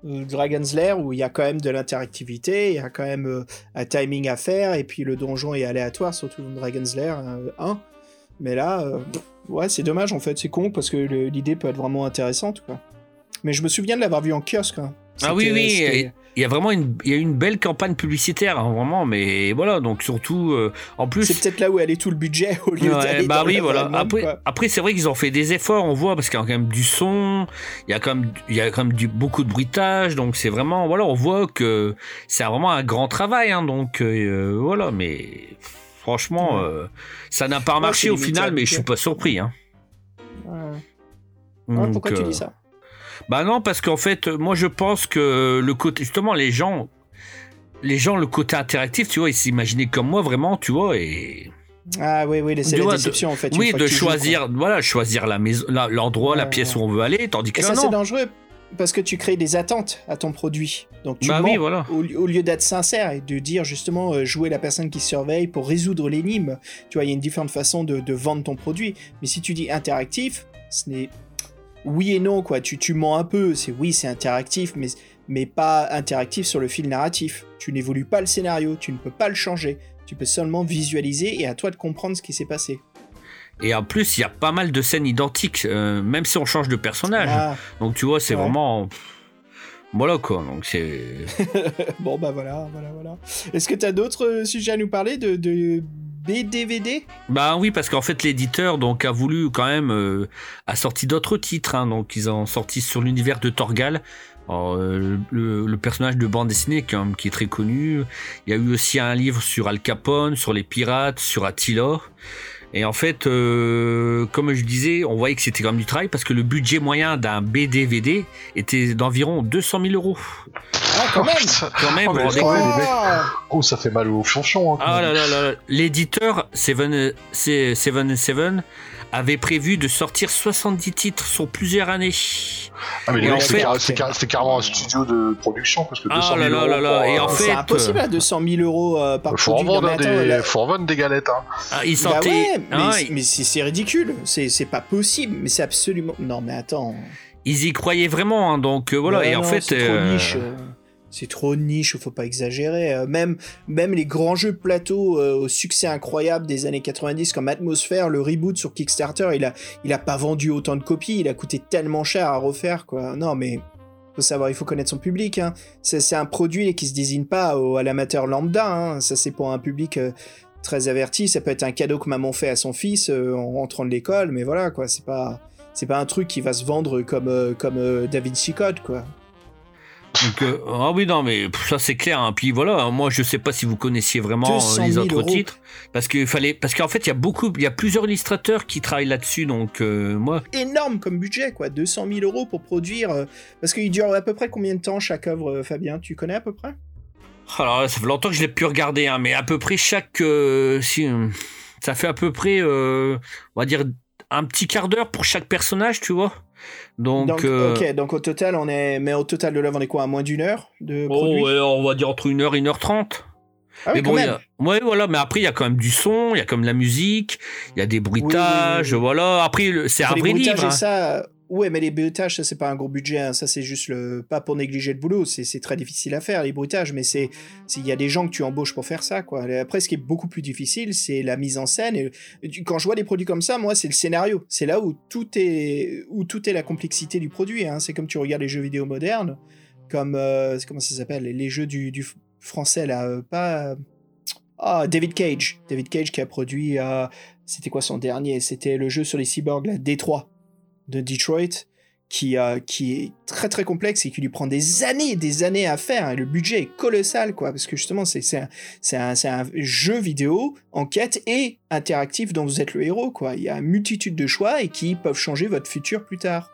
Speaker 2: Dragon's Lair où il y a quand même de l'interactivité, il y a quand même euh, un timing à faire, et puis le donjon est aléatoire, surtout dans Dragon's Lair 1. Euh, Mais là, euh, ouais, c'est dommage en fait, c'est con parce que l'idée peut être vraiment intéressante. Quoi. Mais je me souviens de l'avoir vu en kiosque. Hein.
Speaker 4: Ah oui, oui, y a vraiment une, il y a une belle campagne publicitaire, hein, vraiment, mais voilà, donc surtout, euh, en plus.
Speaker 2: C'est peut-être là où est tout le budget au lieu ouais,
Speaker 4: Bah oui, voilà. après, après c'est vrai qu'ils ont fait des efforts, on voit, parce qu'il y a quand même du son, il y a quand même, il y a quand même du, beaucoup de bruitage, donc c'est vraiment, voilà, on voit que c'est vraiment un grand travail, hein, donc euh, voilà, mais franchement, euh, ça n'a pas marché au final, mais je suis pas surpris. Hein.
Speaker 2: pourquoi tu dis ça?
Speaker 4: Bah non, parce qu'en fait, moi je pense que le côté, justement, les gens, les gens, le côté interactif, tu vois, ils s'imaginaient comme moi vraiment, tu vois, et.
Speaker 2: Ah oui, oui, c'est la déception en fait.
Speaker 4: Oui, de choisir, voilà, choisir la maison, l'endroit, la pièce où on veut aller, tandis que
Speaker 2: ça, c'est dangereux parce que tu crées des attentes à ton produit. Donc tu
Speaker 4: Bah
Speaker 2: mens
Speaker 4: oui, voilà.
Speaker 2: au, au lieu d'être sincère et de dire justement euh, jouer la personne qui surveille pour résoudre l'énigme. Tu vois, il y a une différente façon de, de vendre ton produit. Mais si tu dis interactif, ce n'est oui et non quoi. Tu, tu mens un peu. C'est oui, c'est interactif, mais mais pas interactif sur le fil narratif. Tu n'évolues pas le scénario, tu ne peux pas le changer. Tu peux seulement visualiser et à toi de comprendre ce qui s'est passé.
Speaker 4: Et en plus, il y a pas mal de scènes identiques, euh, même si on change de personnage.
Speaker 2: Ah,
Speaker 4: Donc tu vois, c'est
Speaker 2: Ouais.
Speaker 4: vraiment. Voilà quoi. Donc c'est.
Speaker 2: bon bah voilà, voilà, voilà. Est-ce que tu as d'autres euh, sujets à nous parler de, de BDVD
Speaker 4: Bah oui, parce qu'en fait, l'éditeur donc a voulu quand même euh, sorti d'autres titres. hein. donc ils ont sorti sur l'univers de Torgal. Euh, le, personnage de bande dessinée qui, est- qui est très connu. Il y a eu aussi un livre sur Al Capone, sur les pirates, sur Attila. Et en fait, euh, comme je disais, on voyait que c'était quand même du travail parce que le budget moyen d'un BDVD était d'environ 200 000 euros.
Speaker 2: Ah quand même.
Speaker 4: Quand même,
Speaker 3: Oh,
Speaker 4: compte
Speaker 3: les mecs.
Speaker 2: Ah
Speaker 3: Oh, ça fait mal au chonchon. Hein,
Speaker 4: Ah là là là, l'éditeur Seven, c'est- Seven Seven avait prévu de sortir 70 titres sur plusieurs années.
Speaker 3: Ah, mais les
Speaker 4: Et en fait-
Speaker 3: car- car- carrément un studio de production parce que
Speaker 4: Ah
Speaker 3: 200 000
Speaker 4: là là là
Speaker 3: euros
Speaker 4: là,
Speaker 3: pour,
Speaker 4: et en fait,
Speaker 2: C'est impossible à 200 000 euros euh, par
Speaker 3: faut en
Speaker 2: produit. Non,
Speaker 3: vendre des, faut en vendre des galettes. Hein.
Speaker 4: Ah, il
Speaker 2: Bah
Speaker 4: sentait.
Speaker 2: ouais, mais,
Speaker 4: hein,
Speaker 2: c'est- mais c'est c'est ridicule. C'est c'est pas possible. Mais c'est absolument. Non, mais attends.
Speaker 4: ils y croyaient vraiment, hein, donc euh, voilà.
Speaker 2: Ouais,
Speaker 4: et en
Speaker 2: non,
Speaker 4: fait,
Speaker 2: c'est trop
Speaker 4: euh,
Speaker 2: niche. euh, C'est trop niche, faut pas exagérer. Euh, Même, même les grands jeux plateau euh, au succès incroyable des années 90 comme Atmosphere, le reboot sur Kickstarter, il a, il a pas vendu autant de copies, il a coûté tellement cher à refaire, quoi. Non, mais faut savoir, il faut connaître son public. Hein. C'est un produit qui se désigne pas à l'amateur lambda. Hein. Ça, c'est pour un public euh, très averti. Ça peut être un cadeau que maman fait à son fils en rentrant de l'école, mais voilà, quoi. C'est pas, pas un truc qui va se vendre comme, comme David Code, quoi.
Speaker 4: Donc, euh, ah oui, non, mais ça c'est clair. hein. Puis voilà, moi je sais pas si vous connaissiez vraiment
Speaker 2: 200
Speaker 4: euh,
Speaker 2: 000
Speaker 4: les autres
Speaker 2: euros.
Speaker 4: titres, parce qu'il fallait, parce qu'en fait il y a beaucoup, il y a plusieurs illustrateurs qui travaillent là-dessus, donc euh, moi,
Speaker 2: énorme comme budget, quoi. 200 000 euros pour produire. parce qu'il dure à peu près combien de temps chaque œuvre, Fabien? Tu connais à peu près?
Speaker 4: Alors ça fait longtemps que je l'ai pu regarder, hein, mais à peu près chaque, si, ça fait à peu près, on va dire un petit quart d'heure pour chaque personnage, tu vois. Donc,
Speaker 2: Donc,
Speaker 4: euh,
Speaker 2: ok, donc au total, on est. Mais au total de l'œuvre, on est quoi À moins d'une heure de
Speaker 4: oh,
Speaker 2: produit
Speaker 4: ouais, on va dire entre une heure et une heure trente.
Speaker 2: Ah
Speaker 4: mais
Speaker 2: quand
Speaker 4: bon, y
Speaker 2: même.
Speaker 4: a- ouais, voilà, mais après, il y a quand même du son, il y a comme la musique, il y a des bruitages,
Speaker 2: oui, oui.
Speaker 4: voilà. Après, c'est un vrai livre. hein.
Speaker 2: ça. Ouais, mais les bruitages, ça, c'est pas un gros budget. hein. Ça, c'est juste le. Pas pour négliger le boulot. C'est très difficile à faire, les bruitages. Mais c'est. Il y a des gens que tu embauches pour faire ça, quoi. Après, ce qui est beaucoup plus difficile, c'est la mise en scène. Et quand je vois des produits comme ça, moi, c'est le scénario. C'est là où tout est. Où tout est la complexité du produit. hein. C'est comme tu regardes les jeux vidéo modernes. Comme. euh, comment ça s'appelle? Les jeux du, du français, là. euh, pas. Ah, David Cage. David Cage qui a produit. euh, C'était quoi son dernier? C'était le jeu sur les cyborgs, là, D3 de Detroit, qui, euh, qui est très très complexe et qui lui prend des années et des années à faire. Et le budget est colossal, quoi, parce que justement, c'est un, un, un jeu vidéo, enquête et interactif dont vous êtes le héros, quoi. Il y a une multitude de choix et qui peuvent changer votre futur plus tard.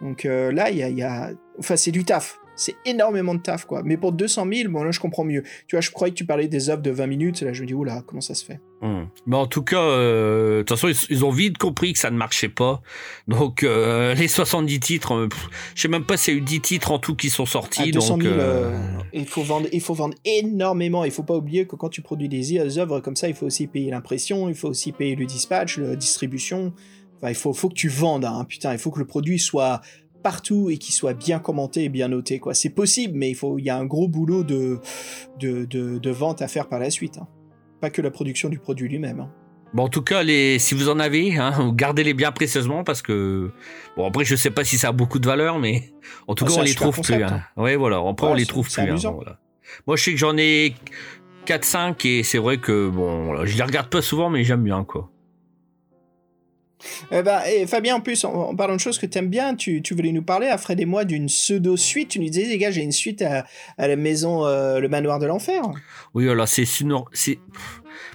Speaker 2: Donc euh, là, il y a, il y a... Enfin, c'est du taf. C'est énormément de taf, quoi. Mais pour 200 000, bon, là, je comprends mieux. Tu vois, je croyais que tu parlais des œuvres de 20 minutes. Là, je me dis, oula, comment ça se fait?
Speaker 4: Hum. Mais en tout cas, euh, de toute façon, ils, ils ont vite compris que ça ne marchait pas. Donc, euh, les 70 titres, euh, pff, je sais même pas s'il y a eu 10 titres en tout qui sont sortis.
Speaker 2: À 200
Speaker 4: donc,
Speaker 2: 000,
Speaker 4: euh,
Speaker 2: euh, il, faut vendre, il faut vendre énormément. Il faut pas oublier que quand tu produis des œuvres comme ça, il faut aussi payer l'impression, il faut aussi payer le dispatch, la distribution. Enfin, il faut, faut que tu vendes, hein, putain. Il faut que le produit soit partout et qu'il soit bien commenté et bien noté. quoi. C'est possible, mais il, faut, il y a un gros boulot de, de, de, de vente à faire par la suite. hein. Pas que la production du produit lui-même. hein.
Speaker 4: Bon, en tout cas, les, si vous en avez, hein, gardez-les bien précieusement parce que bon après je sais pas si ça a beaucoup de valeur, mais en tout
Speaker 2: Oh,
Speaker 4: cas on les trouve plus. Hein. Ouais, voilà. Après
Speaker 2: Ouais,
Speaker 4: on les trouve plus. hein, voilà. Moi, je sais que j'en ai 4-5 et c'est vrai que bon, je les regarde pas souvent, mais j'aime bien quoi.
Speaker 2: Eh ben, et Fabien, en plus, en, parlant de choses que t'aimes bien, tu, tu voulais nous parler, à Fred et moi, d'une pseudo-suite. Tu nous disais, les gars, j'ai une suite à, la maison, euh, le manoir de l'enfer.
Speaker 4: Oui, alors c'est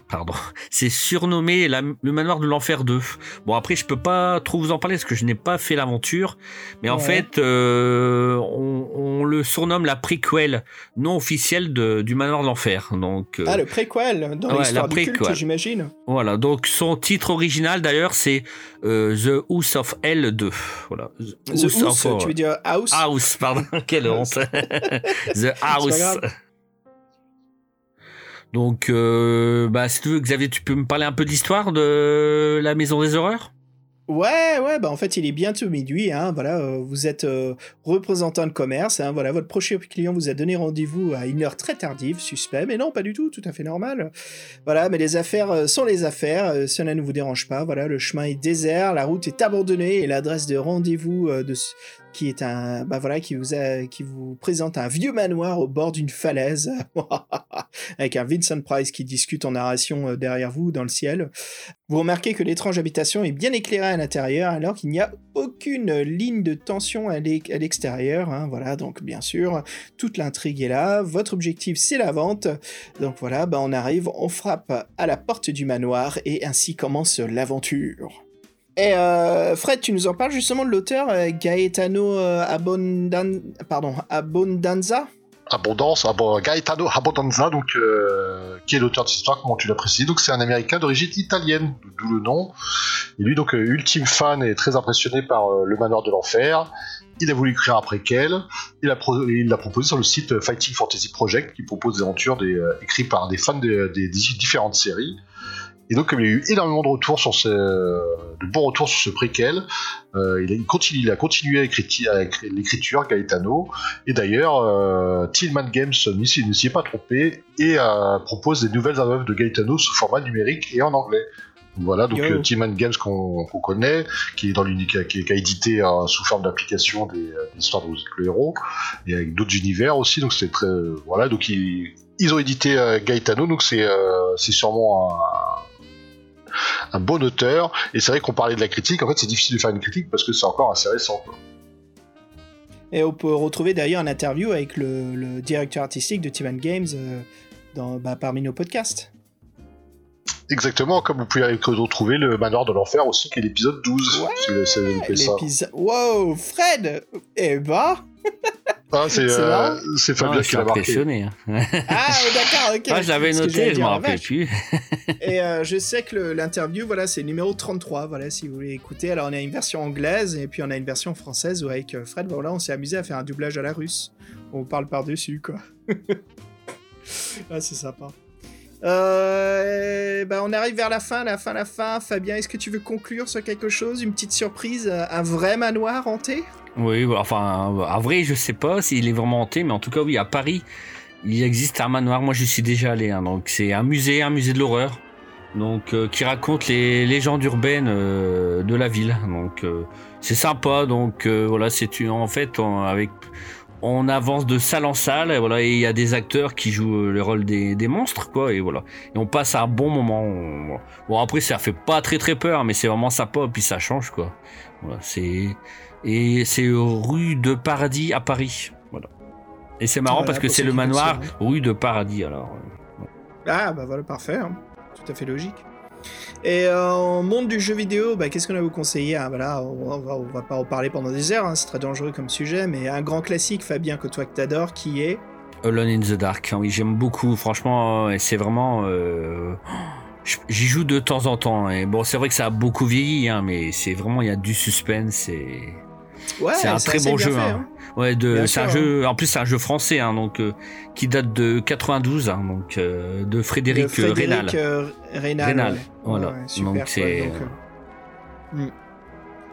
Speaker 4: pardon, c'est surnommé la- le manoir de l'enfer 2. Bon après je peux pas trop vous en parler parce que je n'ai pas fait l'aventure, mais en fait euh, on, on le surnomme la préquel non officielle de- du manoir de l'enfer. Donc euh,
Speaker 2: Ah, le préquel, dans
Speaker 4: Ouais,
Speaker 2: l'histoire
Speaker 4: la
Speaker 2: du culte, j'imagine.
Speaker 4: voilà, donc son titre original d'ailleurs c'est euh, The House of Hell 2. Voilà.
Speaker 2: The
Speaker 4: House
Speaker 2: House,
Speaker 4: of-
Speaker 2: tu veux dire House?
Speaker 4: House, pardon, quelle honte. The House. Donc, euh, bah, si tu veux, Xavier, tu peux me parler un peu d'histoire de la Maison des Horreurs?
Speaker 2: Ouais, ouais, bah en fait, il est bientôt minuit, hein, voilà, euh, vous êtes euh, représentant de commerce, hein, voilà, votre prochain client vous a donné rendez-vous à une heure très tardive, suspect, mais non, pas du tout, tout à fait normal. Voilà, mais les affaires sont les affaires, cela ne vous dérange pas, voilà, le chemin est désert, la route est abandonnée et l'adresse de rendez-vous de qui est un, bah voilà, qui vous qui vous présente un vieux manoir au bord d'une falaise, avec un Vincent Price qui discute en narration euh, derrière vous dans le ciel. Vous remarquez que l'étrange habitation est bien éclairée à l'intérieur alors qu'il n'y a aucune ligne de tension à l'extérieur. hein. Voilà, donc bien sûr, toute l'intrigue est là. Votre objectif, c'est la vente. Donc voilà, bah, on arrive, on frappe à la porte du manoir et ainsi commence l'aventure. Et euh, Fred, tu nous en parles justement de l'auteur euh, Gaetano euh, Abondan... Abondanza?
Speaker 3: Abondance, bon, Gaetano Abondanza, donc, euh, qui est l'auteur de cette histoire, comment tu l'as précisé. Donc, c'est un américain d'origine italienne, d'où le nom. Et lui, donc, ultime fan et très impressionné par le manoir de l'enfer. Il a voulu écrire un préquel. Il l'a proposé sur le site Fighting Fantasy Project, qui propose des aventures des, écrites par des fans des différentes séries. Et donc, comme il y a eu énormément de retours sur ce, de bons retours sur ce préquel, euh, il, continue, il a continué à l'écriture, Gaetano. Et d'ailleurs, euh, Tillman Games ne s'y ne s'y est pas trompé et euh, propose des nouvelles œuvres de Gaetano sous format numérique et en anglais. Voilà, donc
Speaker 2: Yo.
Speaker 3: euh, Tillman Games qu'on qu'on connaît, qui est dans l'unique, qui, qui a édité euh, sous forme d'application des, euh, des histoires de le héros et avec d'autres univers aussi. Donc c'est très voilà, donc ils, ils ont édité euh, Gaetano, donc c'est euh, c'est sûrement un, un bon auteur. Et c'est vrai qu'on parlait de la critique. En fait, c'est difficile de faire une critique parce que c'est encore assez récent. quoi.
Speaker 2: Et on peut retrouver d'ailleurs une interview avec le, le directeur artistique de Timan Games euh, dans, bah, parmi nos podcasts.
Speaker 3: Exactement, comme vous pouvez retrouver le manoir de l'enfer aussi, qui est l'épisode 12.
Speaker 2: Ouais,
Speaker 3: si.
Speaker 2: L'épisode. Wow, Fred Eh ben
Speaker 3: Ah, c'est
Speaker 2: C'est
Speaker 3: euh,
Speaker 4: Ah,
Speaker 3: Fabien
Speaker 4: Je
Speaker 3: qui
Speaker 4: suis
Speaker 3: l'a marqué.
Speaker 4: impressionné. hein.
Speaker 2: Ah, d'accord, ok.
Speaker 4: Ah, je l'avais noté, je m'en
Speaker 2: vache.
Speaker 4: plus.
Speaker 2: Et euh, je sais que l'interview, voilà, c'est numéro 33, voilà, si vous voulez écouter. Alors, on a une version anglaise et puis on a une version française où avec euh, Fred, voilà, on s'est amusé à faire un doublage à la russe. On parle par-dessus, quoi. ah, c'est sympa. Euh, bah, on arrive vers la fin, la fin, la fin. Fabien, est-ce que tu veux conclure sur quelque chose Une petite surprise Un vrai manoir hanté?
Speaker 4: Oui, voilà, enfin, à vrai, je sais pas s'il est vraiment hanté, mais en tout cas, oui, à Paris, il existe un manoir. Moi, je suis déjà allé. hein, donc, c'est un musée, un musée de l'horreur, donc euh, qui raconte les légendes urbaines euh, de la ville. Donc, euh, c'est sympa. Donc, voilà, c'est en fait, avec, on avance de salle en salle. Et voilà, il y a des acteurs qui jouent euh, le rôle des, des monstres, quoi. Et voilà, et on passe un bon moment. On- bon, après, ça fait pas très très peur, mais c'est vraiment sympa. Puis ça change, quoi. Voilà, c'est et c'est rue de Paradis à Paris. Voilà. Et c'est marrant
Speaker 2: Voilà,
Speaker 4: parce que c'est le manoir
Speaker 2: connaissent,
Speaker 4: rue de Paradis alors.
Speaker 2: Ah, bah voilà, parfait. hein. Tout à fait logique. Et euh, en monde du jeu vidéo, bah, qu'est-ce qu'on a à vous conseiller? Hein Voilà, on, va, on va pas en parler pendant des heures, hein, c'est très dangereux comme sujet, mais un grand classique, Fabien, que toi que t'adores, qui est?
Speaker 4: Alone in the Dark. Oui, j'aime beaucoup. Franchement, euh, et c'est vraiment. euh, J'y joue de temps en temps. Et bon, c'est vrai que ça a beaucoup vieilli, hein, mais c'est vraiment il y a du suspense et
Speaker 2: Ouais,
Speaker 4: c'est un très bon jeu.
Speaker 2: fait,
Speaker 4: hein.
Speaker 2: Hein.
Speaker 4: Ouais, de,
Speaker 2: Bien
Speaker 4: c'est un jeu. En plus, c'est un jeu français, hein, donc euh, qui date de 92, hein, donc euh, de Frédéric,
Speaker 2: Frédéric
Speaker 4: Rénal.
Speaker 2: Rénal.
Speaker 4: Rénal,
Speaker 2: ouais.
Speaker 4: voilà.
Speaker 2: Ouais, ouais, super,
Speaker 4: Donc,
Speaker 2: quoi,
Speaker 4: c'est-
Speaker 2: donc,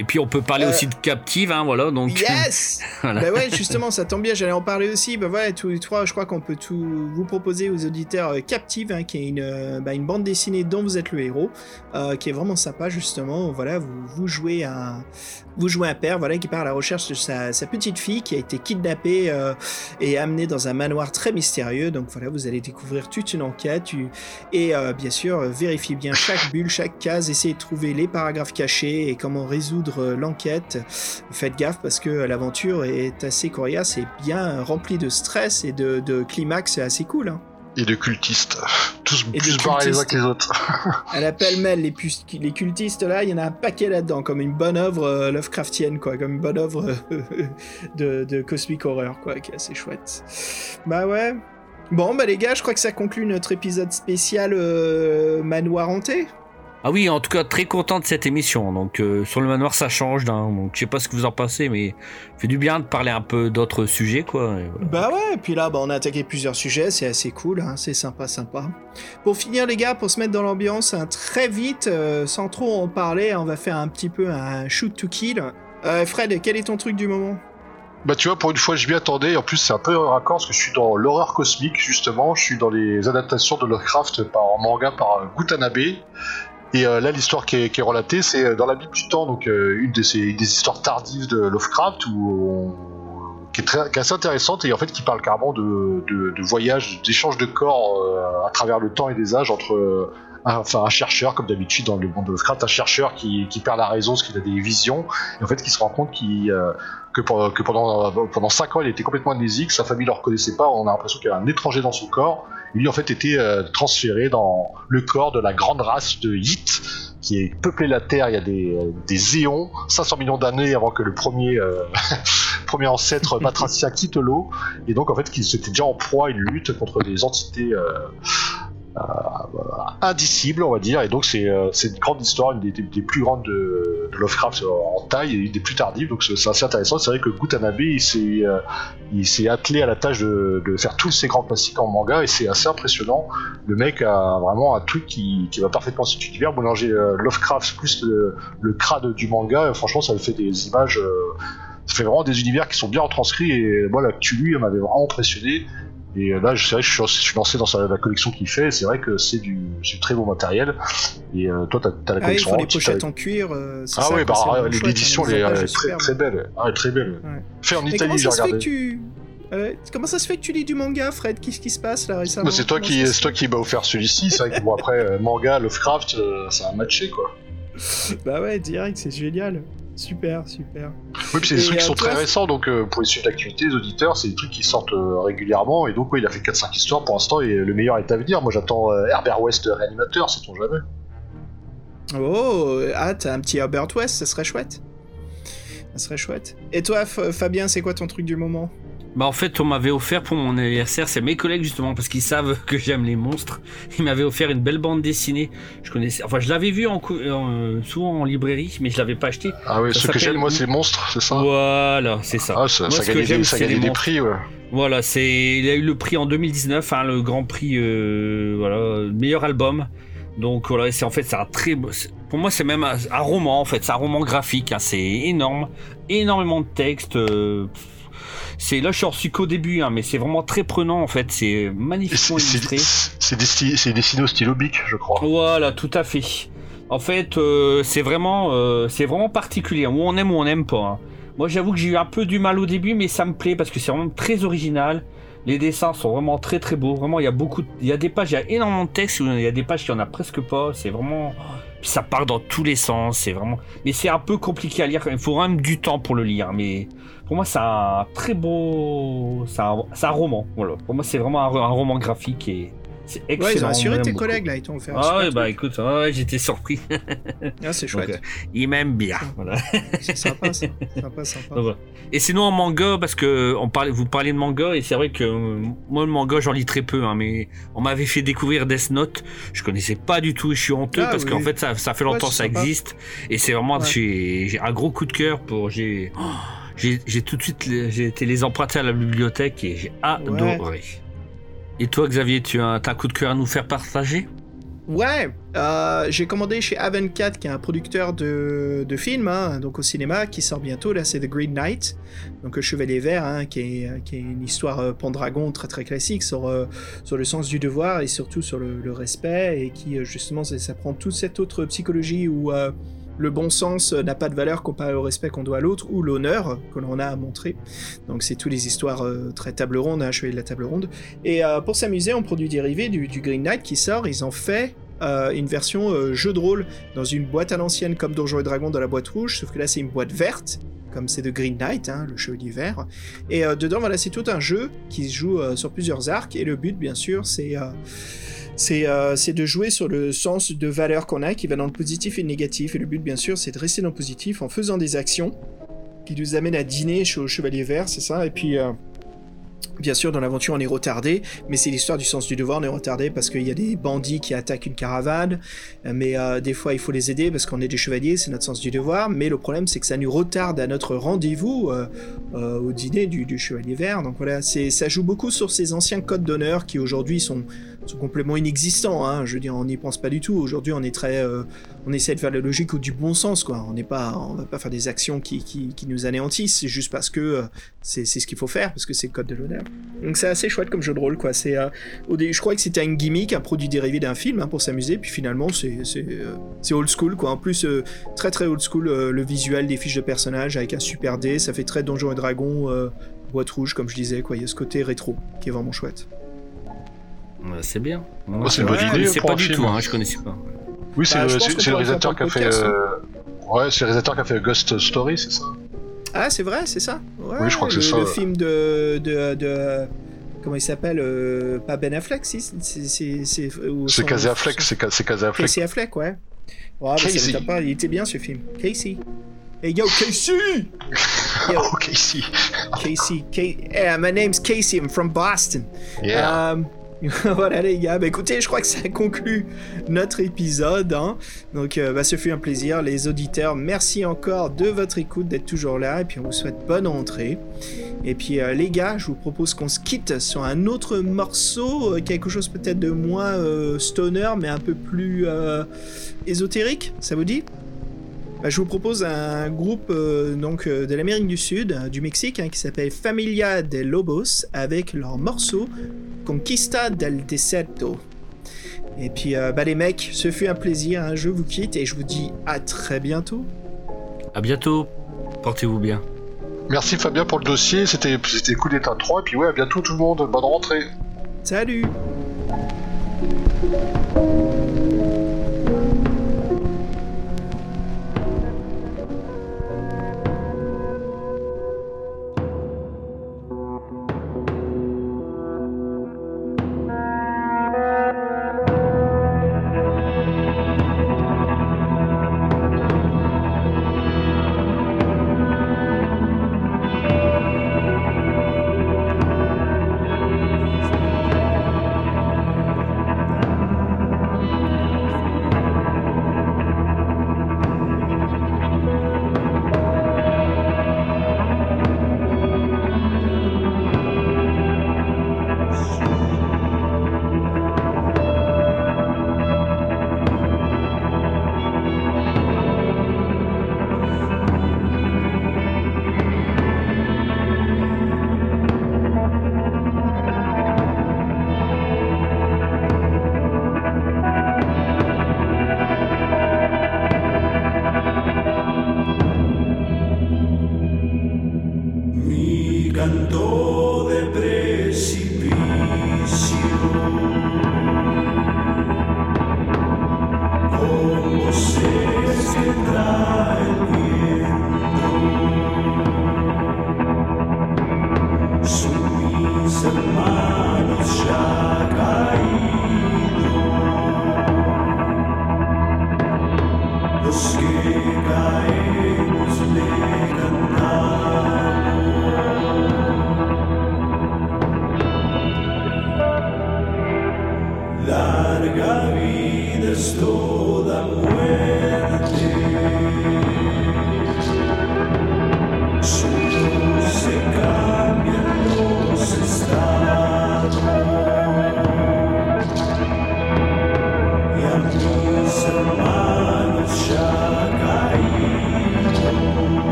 Speaker 4: Et puis on peut parler
Speaker 2: Euh,
Speaker 4: aussi de Captive, hein, voilà. Donc
Speaker 2: Yes
Speaker 4: Voilà.
Speaker 2: Bah ouais, justement, ça tombe bien, j'allais en parler aussi. Bah ouais, tous les trois, je crois qu'on peut tout vous proposer aux auditeurs euh, Captive, hein, qui est une, euh, bah, une bande dessinée dont vous êtes le héros, qui est vraiment sympa, justement. Voilà, vous, vous jouez un, vous jouez un père, voilà, qui part à la recherche de sa, sa petite fille qui a été kidnappée et amenée dans un manoir très mystérieux. Donc voilà, vous allez découvrir toute une enquête tu- et bien sûr vérifiez bien chaque bulle, chaque case, essayez de trouver les paragraphes cachés et comment résoudre l'enquête. Faites gaffe parce que l'aventure est assez coriace et bien remplie de stress et de, de climax assez cool. hein.
Speaker 3: Et de cultistes. Tous
Speaker 2: Et
Speaker 3: plus barrés les uns que les autres.
Speaker 2: Elle appelle Mel les, cultistes là, il y en a un paquet là-dedans, comme une bonne œuvre euh, Lovecraftienne, quoi, comme une bonne œuvre euh, de, de Cosmic Horror, quoi, qui est assez chouette. Bah ouais. Bon, bah les gars, je crois que ça conclut notre épisode spécial euh, Manoir hanté.
Speaker 4: Ah oui, en tout cas, très content de cette émission. Donc, euh, sur le manoir, ça change. hein. Donc, je sais pas ce que vous en pensez, mais ça fait du bien de parler un peu d'autres sujets, quoi. Et voilà.
Speaker 2: Bah ouais, et puis là, bah, on a attaqué plusieurs sujets, c'est assez cool, hein, c'est sympa, sympa. Pour finir, les gars, pour se mettre dans l'ambiance, hein, très vite, euh, sans trop en parler, on va faire un petit peu un shoot to kill. Euh, Fred, quel est ton truc du moment?
Speaker 3: Bah tu vois, pour une fois, je m'y attendais. En plus, c'est un peu raccord parce que je suis dans l'horreur cosmique, justement. Je suis dans les adaptations de Lovecraft par en manga par Gutanabe. Et euh, là, l'histoire qui est, relatée, c'est euh, dans la Bible du Temps, donc euh, une, des histoires tardives de Lovecraft, qui, est très, assez intéressante et en fait qui parle carrément de, voyages, d'échanges de corps à travers le temps et des âges entre un, chercheur, comme d'habitude dans le monde de Lovecraft, un chercheur qui, perd la raison parce qu'il a des visions, et en fait qui se rend compte qu'il que, pendant, pendant, pendant 5 ans il était complètement amnésique, sa famille ne le reconnaissait pas, on a l'impression qu'il y avait un étranger dans son corps. Et lui en fait était euh, transféré dans le corps de la grande race de Yit, qui est peuplé la Terre il y a des, euh, des éons, 500 millions d'années avant que le premier, euh, premier ancêtre batracien quitte l'eau. Et donc en fait qu'ils étaient déjà en proie à une lutte contre des entités euh, indicibles, on va dire. Et donc c'est euh, une grande histoire, une des, plus grandes de, Lovecraft en taille et une des plus tardives. Donc c'est assez intéressant. C'est vrai que Gutanabe il s'est euh, attelé à la tâche de, faire tous ces grands classiques en manga et c'est assez impressionnant. Le mec a vraiment un truc qui, qui va parfaitement cet univers. Mélanger Lovecraft plus le, le crade du manga, franchement ça fait des images. ça fait vraiment des univers qui sont bien retranscrits et moi l'actu lui m'avait vraiment impressionné. Et euh, là, je- c'est vrai que je suis, lancé dans sa- la collection qu'il fait. C'est vrai que c'est du, très beau matériel. Et euh, toi, t'as as la
Speaker 2: Ah,
Speaker 3: collection
Speaker 2: faut les pochettes en cuir. euh,
Speaker 3: Ah
Speaker 2: ça,
Speaker 3: ouais, bah
Speaker 2: hein,
Speaker 3: l'édition elle est très, très belle. Ah, très belle.
Speaker 2: Ouais.
Speaker 3: Fait en Italie,
Speaker 2: comment
Speaker 3: j'ai
Speaker 2: ça se fait que
Speaker 3: regardé.
Speaker 2: tu... euh, comment ça se fait que tu lis du manga, Fred? Qu'est-ce qui se passe là récemment?
Speaker 3: Bah, c'est toi qui, toi qui m'a offert celui-ci. C'est vrai que bon après manga, Lovecraft, ça a matché quoi.
Speaker 2: Bah ouais, direct, c'est génial. Super, super.
Speaker 3: Oui, puis c'est des trucs qui sont très récents, donc euh, pour les suivre d'actualité, les auditeurs, c'est des trucs qui sortent euh, régulièrement. Et donc, il a fait 4-5 histoires pour l'instant, et le meilleur est à venir. Moi, j'attends euh, Herbert West réanimateur, sait-on jamais.
Speaker 2: Oh, ah, t'as un petit Herbert West, ça serait chouette. Ça serait chouette. Et toi, F- Fabien, c'est quoi ton truc du moment?
Speaker 4: Bah en fait on m'avait offert pour mon anniversaire, c'est mes collègues justement parce qu'ils savent que j'aime les monstres. Ils m'avaient offert une belle bande dessinée. Je connaissais, enfin je l'avais vu en, cou- en- souvent en librairie, mais je l'avais pas acheté.
Speaker 3: Ah oui,
Speaker 4: Ça
Speaker 3: ce que j'aime, moi, c'est les monstres, c'est ça?
Speaker 4: Voilà, c'est ça.
Speaker 3: Ah, ça,
Speaker 4: Moi,
Speaker 3: ça gagnait des, ça gagnait des
Speaker 4: monstres.
Speaker 3: prix, ouais.
Speaker 4: Voilà, c'est il a eu le prix en 2019, hein, le grand prix euh, voilà, meilleur album. Donc voilà, c'est en fait c'est un très beau- pour moi c'est même un, un roman en fait, c'est un roman graphique, hein, c'est énorme, énormément de texte. euh, c'est là je suis reçu qu'au début, hein, mais c'est vraiment très prenant en fait, c'est magnifiquement illustré.
Speaker 3: c'est- dessiné au stylo bic, je crois.
Speaker 4: Voilà, tout à fait. En fait, euh, c'est vraiment, euh, c'est vraiment particulier. Ou on aime ou on n'aime pas. hein. Moi, j'avoue que j'ai eu un peu du mal au début, mais ça me plaît parce que c'est vraiment très original. Les dessins sont vraiment très très beaux. Vraiment, il y a beaucoup, de- il y a des pages, il y a énormément de texte. Il y a des pages qui en a presque pas. C'est vraiment, puis ça part dans tous les sens. C'est vraiment, mais c'est un peu compliqué à lire. Il faut quand même du temps pour le lire. Mais pour moi, c'est un très beau, c'est un, un roman. Voilà. Pour moi, c'est vraiment un, un roman graphique et c'est excellent.
Speaker 2: Ouais, ils ont assuré tes
Speaker 4: beaucoup.
Speaker 2: collègues là, ils t'ont fait un
Speaker 4: Ah ouais,
Speaker 2: truc.
Speaker 4: bah écoute, ouais, j'étais surpris.
Speaker 2: Ah, c'est
Speaker 4: Donc,
Speaker 2: chouette.
Speaker 4: euh, il m'aime bien. Voilà.
Speaker 2: C'est sympa, ça. Sympa, sympa.
Speaker 4: Donc. Et sinon en manga, parce que on parlait, vous parlez de manga, et c'est vrai que euh, moi le manga j'en lis très peu, hein, mais on m'avait fait découvrir Death Note, je connaissais pas du tout, et je suis honteux
Speaker 2: Ah,
Speaker 4: parce
Speaker 2: oui.
Speaker 4: qu'en fait ça, ça fait longtemps
Speaker 2: Ouais,
Speaker 4: ça
Speaker 2: sympa.
Speaker 4: existe, et c'est vraiment, j'ai un gros coup de cœur pour, j'ai oh, j'ai tout de suite, j'ai été les emprunter à la bibliothèque et j'ai adoré. Et toi Xavier, tu as, un coup de cœur à nous faire partager?
Speaker 2: Ouais, euh, j'ai commandé chez Avencat, qui est un producteur de, de films, hein, donc au cinéma, qui sort bientôt. Là, c'est The Green Knight, donc le Chevalier Vert, hein, qui, est, qui est une histoire euh, Pendragon très très classique sur, euh, sur le sens du devoir et surtout sur le, le respect, et qui euh, justement, ça, ça prend toute cette autre psychologie où euh, le bon sens n'a pas de valeur comparé au respect qu'on doit à l'autre ou l'honneur que l'on a à montrer. Donc c'est toutes les histoires euh, très table ronde, un chevalier de la table ronde. Et euh, pour s'amuser, on produit dérivé du, du Green Knight qui sort. Ils ont fait euh, une version jeu de rôle dans une boîte à l'ancienne comme Donjons et Dragons dans la boîte rouge, sauf que là c'est une boîte verte comme c'est de Green Knight, hein, le chevalier vert. Et dedans, voilà, c'est tout un jeu qui se joue sur plusieurs arcs. Et le but, bien sûr, c'est c'est euh, c'est de jouer sur le sens de valeur qu'on a, qui va dans le positif et le négatif. Et le but, bien sûr, c'est de rester dans le positif en faisant des actions qui nous amènent à dîner chez le chevalier vert, c'est ça? Et puis. euh, Bien sûr, dans l'aventure, on est retardé, mais c'est l'histoire du sens du devoir. On est retardé parce qu'il y a des bandits qui attaquent une caravane, euh, mais des fois, il faut les aider parce qu'on est des chevaliers, c'est notre sens du devoir. Mais le problème, c'est que ça nous retarde à notre rendez-vous au dîner du, chevalier vert. Donc voilà, ça joue beaucoup sur ces anciens codes d'honneur qui aujourd'hui sont, sont complètement inexistants. Hein. Je veux dire, on n'y pense pas du tout. Aujourd'hui, on est très, euh, on essaie de faire la logique ou du bon sens, quoi. On n'est pas, on va pas faire des actions qui, qui, nous anéantissent. C'est juste parce que euh, c'est ce qu'il faut faire, parce que c'est le code de l'honneur. Donc c'est assez chouette comme jeu de rôle, quoi. C'est, euh, je crois que c'était un gimmick, un produit dérivé d'un film hein, pour s'amuser, puis finalement c'est c'est euh, old school, quoi. En plus, très très old school, le visuel des fiches de personnages avec un super dé, ça fait très Donjons et Dragons, boîte rouge, comme je disais, quoi. Il y a ce côté rétro qui est vraiment chouette.
Speaker 4: Ouais, c'est bien.
Speaker 3: Oh, c'est une
Speaker 2: bonne idée
Speaker 3: pour
Speaker 4: pas du
Speaker 3: film.
Speaker 4: tout, hein, je connaissais pas.
Speaker 3: Oui, c'est
Speaker 2: Bah,
Speaker 3: le, c'est- c'est réalisateur qui a fait.
Speaker 2: podcast,
Speaker 3: euh, Ouais, c'est le réalisateur qui a fait Ghost Story, c'est ça?
Speaker 2: Ah, c'est vrai, c'est ça? Ouais,
Speaker 3: Oui, je crois que c'est ça,
Speaker 2: Le
Speaker 3: ouais.
Speaker 2: film de, de, de- Comment il s'appelle euh, Pas Ben Affleck, si C'est c'est- c'est-
Speaker 3: C'est
Speaker 2: son-
Speaker 3: Casey Affleck, c'est Ca- c'est Casey Affleck.
Speaker 2: Casey Affleck, ouais. Ouais, mais ça
Speaker 3: Casey.
Speaker 2: m'étonne pas, il était bien ce film. Casey. Hey yo, Casey Yo,
Speaker 3: si.
Speaker 2: Casey. Ca- Hey, my name's Casey, I'm from Boston.
Speaker 3: Yeah.
Speaker 2: Euh, voilà les gars, bah écoutez, je crois que ça conclut notre épisode. hein. Donc euh, bah, ce fut un plaisir, les auditeurs. Merci encore de votre écoute, d'être toujours là, et puis on vous souhaite bonne entrée. Et puis euh, les gars, je vous propose qu'on se quitte sur un autre morceau, euh, quelque chose peut-être de moins stoner, mais un peu plus ésotérique. Ça vous dit? Bah, je vous propose un groupe donc de l'Amérique du Sud, du Mexique, hein, qui s'appelle Familia de Lobos, avec leur morceau Conquista del Desierto. Et puis, euh, bah les mecs, ce fut un plaisir. hein, je vous quitte et je vous dis à très bientôt.
Speaker 4: À bientôt. Portez-vous bien.
Speaker 3: Merci Fabien pour le dossier, c'était c'était cool d'être un 3, et puis ouais, à bientôt tout le monde, bonne rentrée.
Speaker 2: Salut